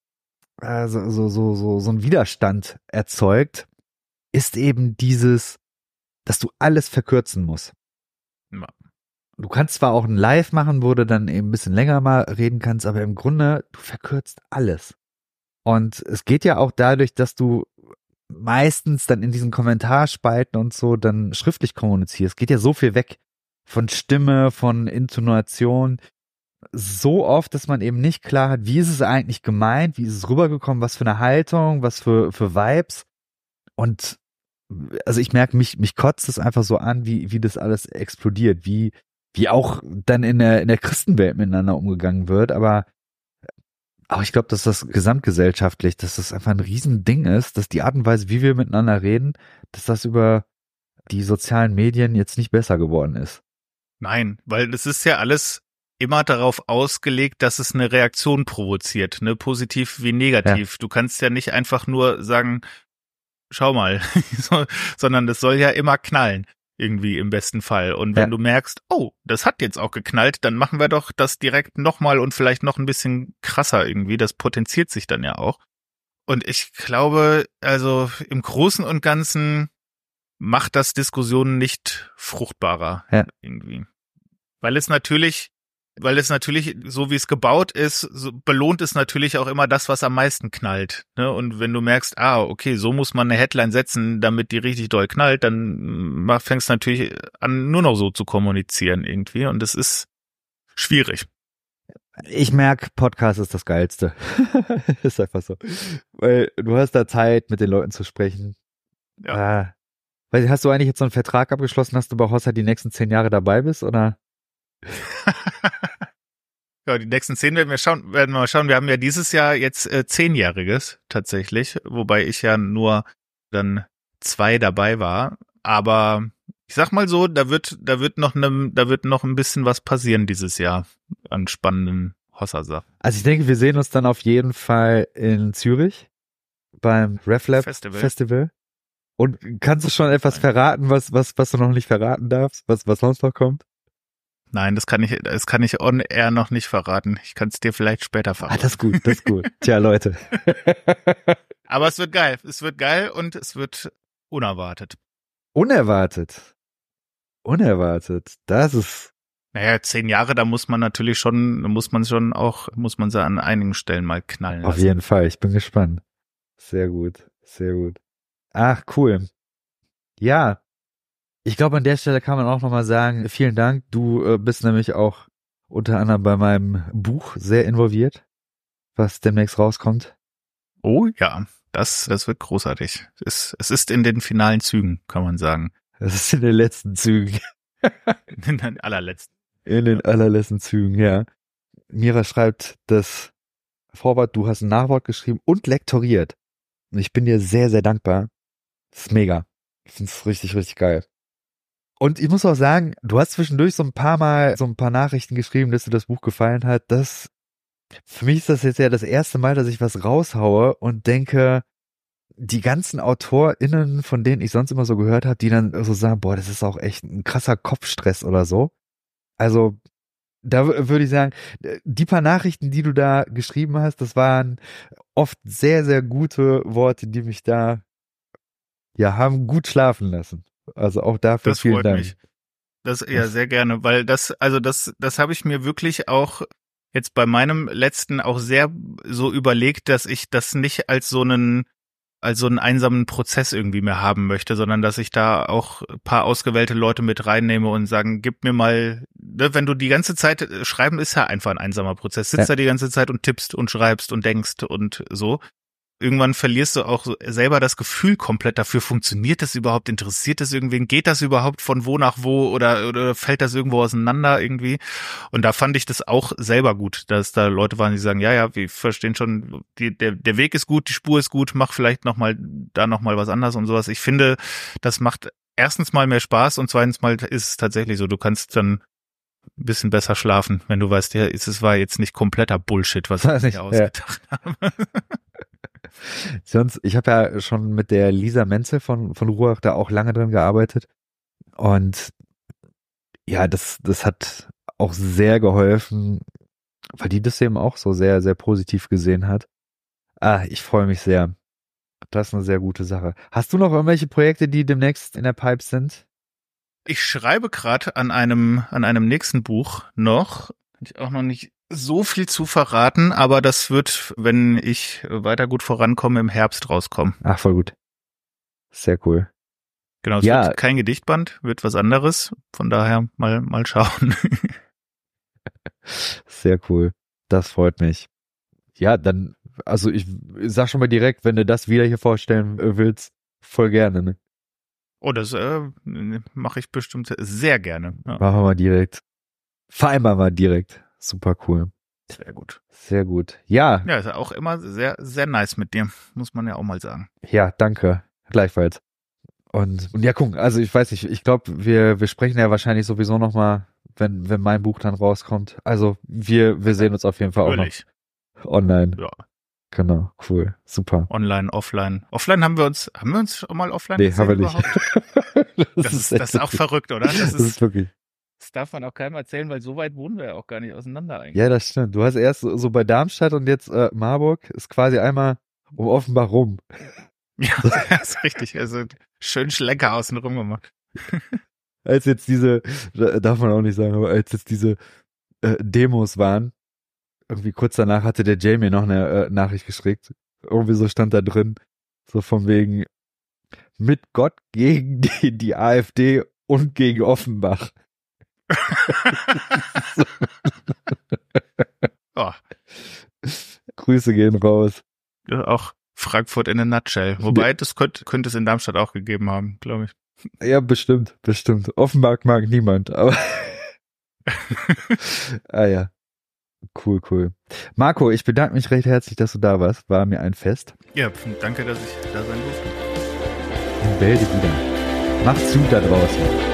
äh, so, so, so, so, so ein Widerstand erzeugt, ist eben dieses, dass du alles verkürzen musst. Ja. Du kannst zwar auch ein Live machen, wo du dann eben ein bisschen länger mal reden kannst, aber im Grunde, du verkürzt alles. Und es geht ja auch dadurch, dass du meistens dann in diesen Kommentarspalten und so dann schriftlich kommunizierst, geht ja so viel weg von Stimme, von Intonation, so oft, dass man eben nicht klar hat, wie ist es eigentlich gemeint, wie ist es rübergekommen, was für eine Haltung, was für, für Vibes. Und also ich merke, mich, mich kotzt es einfach so an, wie, wie das alles explodiert, wie, wie auch dann in der, in der Christenwelt miteinander umgegangen wird, aber aber ich glaube, dass das gesamtgesellschaftlich, dass das einfach ein Riesending ist, dass die Art und Weise, wie wir miteinander reden, dass das über die sozialen Medien jetzt nicht besser geworden ist.
Nein, weil es ist ja alles immer darauf ausgelegt, dass es eine Reaktion provoziert, ne, positiv wie negativ. Ja. Du kannst ja nicht einfach nur sagen, schau mal, sondern das soll ja immer knallen irgendwie im besten Fall. Und wenn ja. du merkst, oh, das hat jetzt auch geknallt, dann machen wir doch das direkt nochmal und vielleicht noch ein bisschen krasser irgendwie. Das potenziert sich dann ja auch. Und ich glaube, also im Großen und Ganzen macht das Diskussionen nicht fruchtbarer ja. irgendwie. Weil es natürlich weil es natürlich, so wie es gebaut ist, so belohnt es natürlich auch immer das, was am meisten knallt. Ne? Und wenn du merkst, ah, okay, so muss man eine Headline setzen, damit die richtig doll knallt, dann fängst du natürlich an, nur noch so zu kommunizieren irgendwie. Und das ist schwierig.
Ich merke, Podcast ist das Geilste. ist einfach so. Weil du hast da Zeit, mit den Leuten zu sprechen. Ja. Äh, weil hast du eigentlich jetzt so einen Vertrag abgeschlossen, dass du bei Hossa die nächsten zehn Jahre dabei bist, oder?
ja, die nächsten zehn werden wir schauen, werden wir mal schauen. Wir haben ja dieses Jahr jetzt äh, zehnjähriges tatsächlich, wobei ich ja nur dann zwei dabei war. Aber ich sag mal so, da wird, da wird noch ne, da wird noch ein bisschen was passieren dieses Jahr an spannenden Hossa-Sachen.
Also ich denke, wir sehen uns dann auf jeden Fall in Zürich beim RefLab Festival. Festival. Und kannst du schon etwas verraten, was, was, was du noch nicht verraten darfst, was, was sonst noch kommt?
Nein, das kann ich, das kann ich on air noch nicht verraten. Ich kann es dir vielleicht später verraten.
Ah, das ist gut, das ist gut. Tja, Leute.
Aber es wird geil. Es wird geil und es wird unerwartet.
Unerwartet. Unerwartet. Das ist.
Naja, zehn Jahre, da muss man natürlich schon, da muss man schon auch, muss man sie an einigen Stellen mal knallen
lassen. Auf jeden Fall. Ich bin gespannt. Sehr gut. Sehr gut. Ach, cool. Ja, ich glaube, an der Stelle kann man auch nochmal sagen, vielen Dank. Du äh, bist nämlich auch unter anderem bei meinem Buch sehr involviert, was demnächst rauskommt.
Oh ja, das, das wird großartig. Es, es ist in den finalen Zügen, kann man sagen.
Es ist in den letzten Zügen.
in den allerletzten.
In den allerletzten Zügen, ja. Mira schreibt das Vorwort, du hast ein Nachwort geschrieben und lektoriert. Und ich bin dir sehr, sehr dankbar. Das ist mega. Ich finde es richtig, richtig geil. Und ich muss auch sagen, du hast zwischendurch so ein paar Mal so ein paar Nachrichten geschrieben, dass dir das Buch gefallen hat. Das, für mich ist das jetzt ja das erste Mal, dass ich was raushaue und denke, die ganzen AutorInnen, von denen ich sonst immer so gehört habe, die dann so sagen, boah, das ist auch echt ein krasser Kopfstress oder so. Also, da würde ich sagen, die paar Nachrichten, die du da geschrieben hast, das waren oft sehr, sehr gute Worte, die mich da, ja, haben gut schlafen lassen. Also auch dafür das vielen Dank. Mich.
Das ja sehr gerne, weil das also das das habe ich mir wirklich auch jetzt bei meinem letzten auch sehr so überlegt, dass ich das nicht als so einen als so einen einsamen Prozess irgendwie mehr haben möchte, sondern dass ich da auch paar ausgewählte Leute mit reinnehme und sagen, gib mir mal, ne, wenn du die ganze Zeit, äh, schreiben ist ja einfach ein einsamer Prozess, sitzt ja. da die ganze Zeit und tippst und schreibst und denkst und so irgendwann verlierst du auch selber das Gefühl komplett dafür, funktioniert das überhaupt, interessiert das irgendwen, geht das überhaupt von wo nach wo oder, oder fällt das irgendwo auseinander irgendwie? Und da fand ich das auch selber gut, dass da Leute waren, die sagen, ja, ja, wir verstehen schon, die, der, der Weg ist gut, die Spur ist gut, mach vielleicht nochmal da nochmal was anderes und sowas. Ich finde, das macht erstens mal mehr Spaß und zweitens mal ist es tatsächlich so, du kannst dann ein bisschen besser schlafen, wenn du weißt, ja, es war jetzt nicht kompletter Bullshit, was ich mir ausgedacht ja. habe.
Sonst, ich habe ja schon mit der Lisa Menzel von, von Ruach da auch lange drin gearbeitet. Und ja, das, das hat auch sehr geholfen, weil die das eben auch so sehr, sehr positiv gesehen hat. Ah, ich freue mich sehr. Das ist eine sehr gute Sache. Hast du noch irgendwelche Projekte, die demnächst in der Pipe sind?
Ich schreibe gerade an einem, an einem nächsten Buch noch. Ich auch noch nicht so viel zu verraten, aber das wird, wenn ich weiter gut vorankomme, im Herbst rauskommen.
Ach, voll gut. Sehr cool.
Genau, es ja. wird kein Gedichtband, wird was anderes. Von daher mal, mal schauen.
Sehr cool. Das freut mich. Ja, dann, also ich sag schon mal direkt, wenn du das wieder hier vorstellen willst, voll gerne, ne?
Oh, das äh, mache ich bestimmt sehr gerne.
Ja. Machen wir mal direkt. Vereinbaren wir direkt. Super cool.
Sehr gut.
Sehr gut. Ja.
Ja, ist auch immer sehr, sehr nice mit dir, muss man ja auch mal sagen.
Ja, danke. Gleichfalls. Und, und ja, guck, also ich weiß nicht, ich glaube, wir, wir sprechen ja wahrscheinlich sowieso nochmal, wenn, wenn mein Buch dann rauskommt. Also wir, wir sehen uns auf jeden Fall Natürlich. auch noch online. Ja. Genau, cool, super.
Online, offline. Offline haben wir uns, haben wir uns schon mal offline Nee, haben wir nicht. das, das, ist, das ist auch verrückt, oder? Das,
das ist, ist wirklich.
Das darf man auch keinem erzählen, weil so weit wohnen wir ja auch gar nicht auseinander eigentlich.
Ja, das stimmt. Du hast erst so bei Darmstadt und jetzt äh, Marburg ist quasi einmal um Offenbach rum.
Ja, das ist richtig. Also schön Schlecker außen rum gemacht.
als jetzt diese, darf man auch nicht sagen, aber als jetzt diese äh, Demos waren. Irgendwie kurz danach hatte der Jamie noch eine äh, Nachricht geschickt. Irgendwie so stand da drin, so von wegen mit Gott gegen die, die AfD und gegen Offenbach.
oh.
Grüße gehen raus.
Ja, auch Frankfurt in a nutshell. Wobei, das könnte, könnte es in Darmstadt auch gegeben haben, glaube ich.
Ja, bestimmt, bestimmt. Offenbach mag niemand, aber. ah ja. Cool, cool. Marco, ich bedanke mich recht herzlich, dass du da warst. War mir ein Fest.
Ja, danke, dass ich da sein durfte.
In Bälde wieder. Macht's gut da draußen.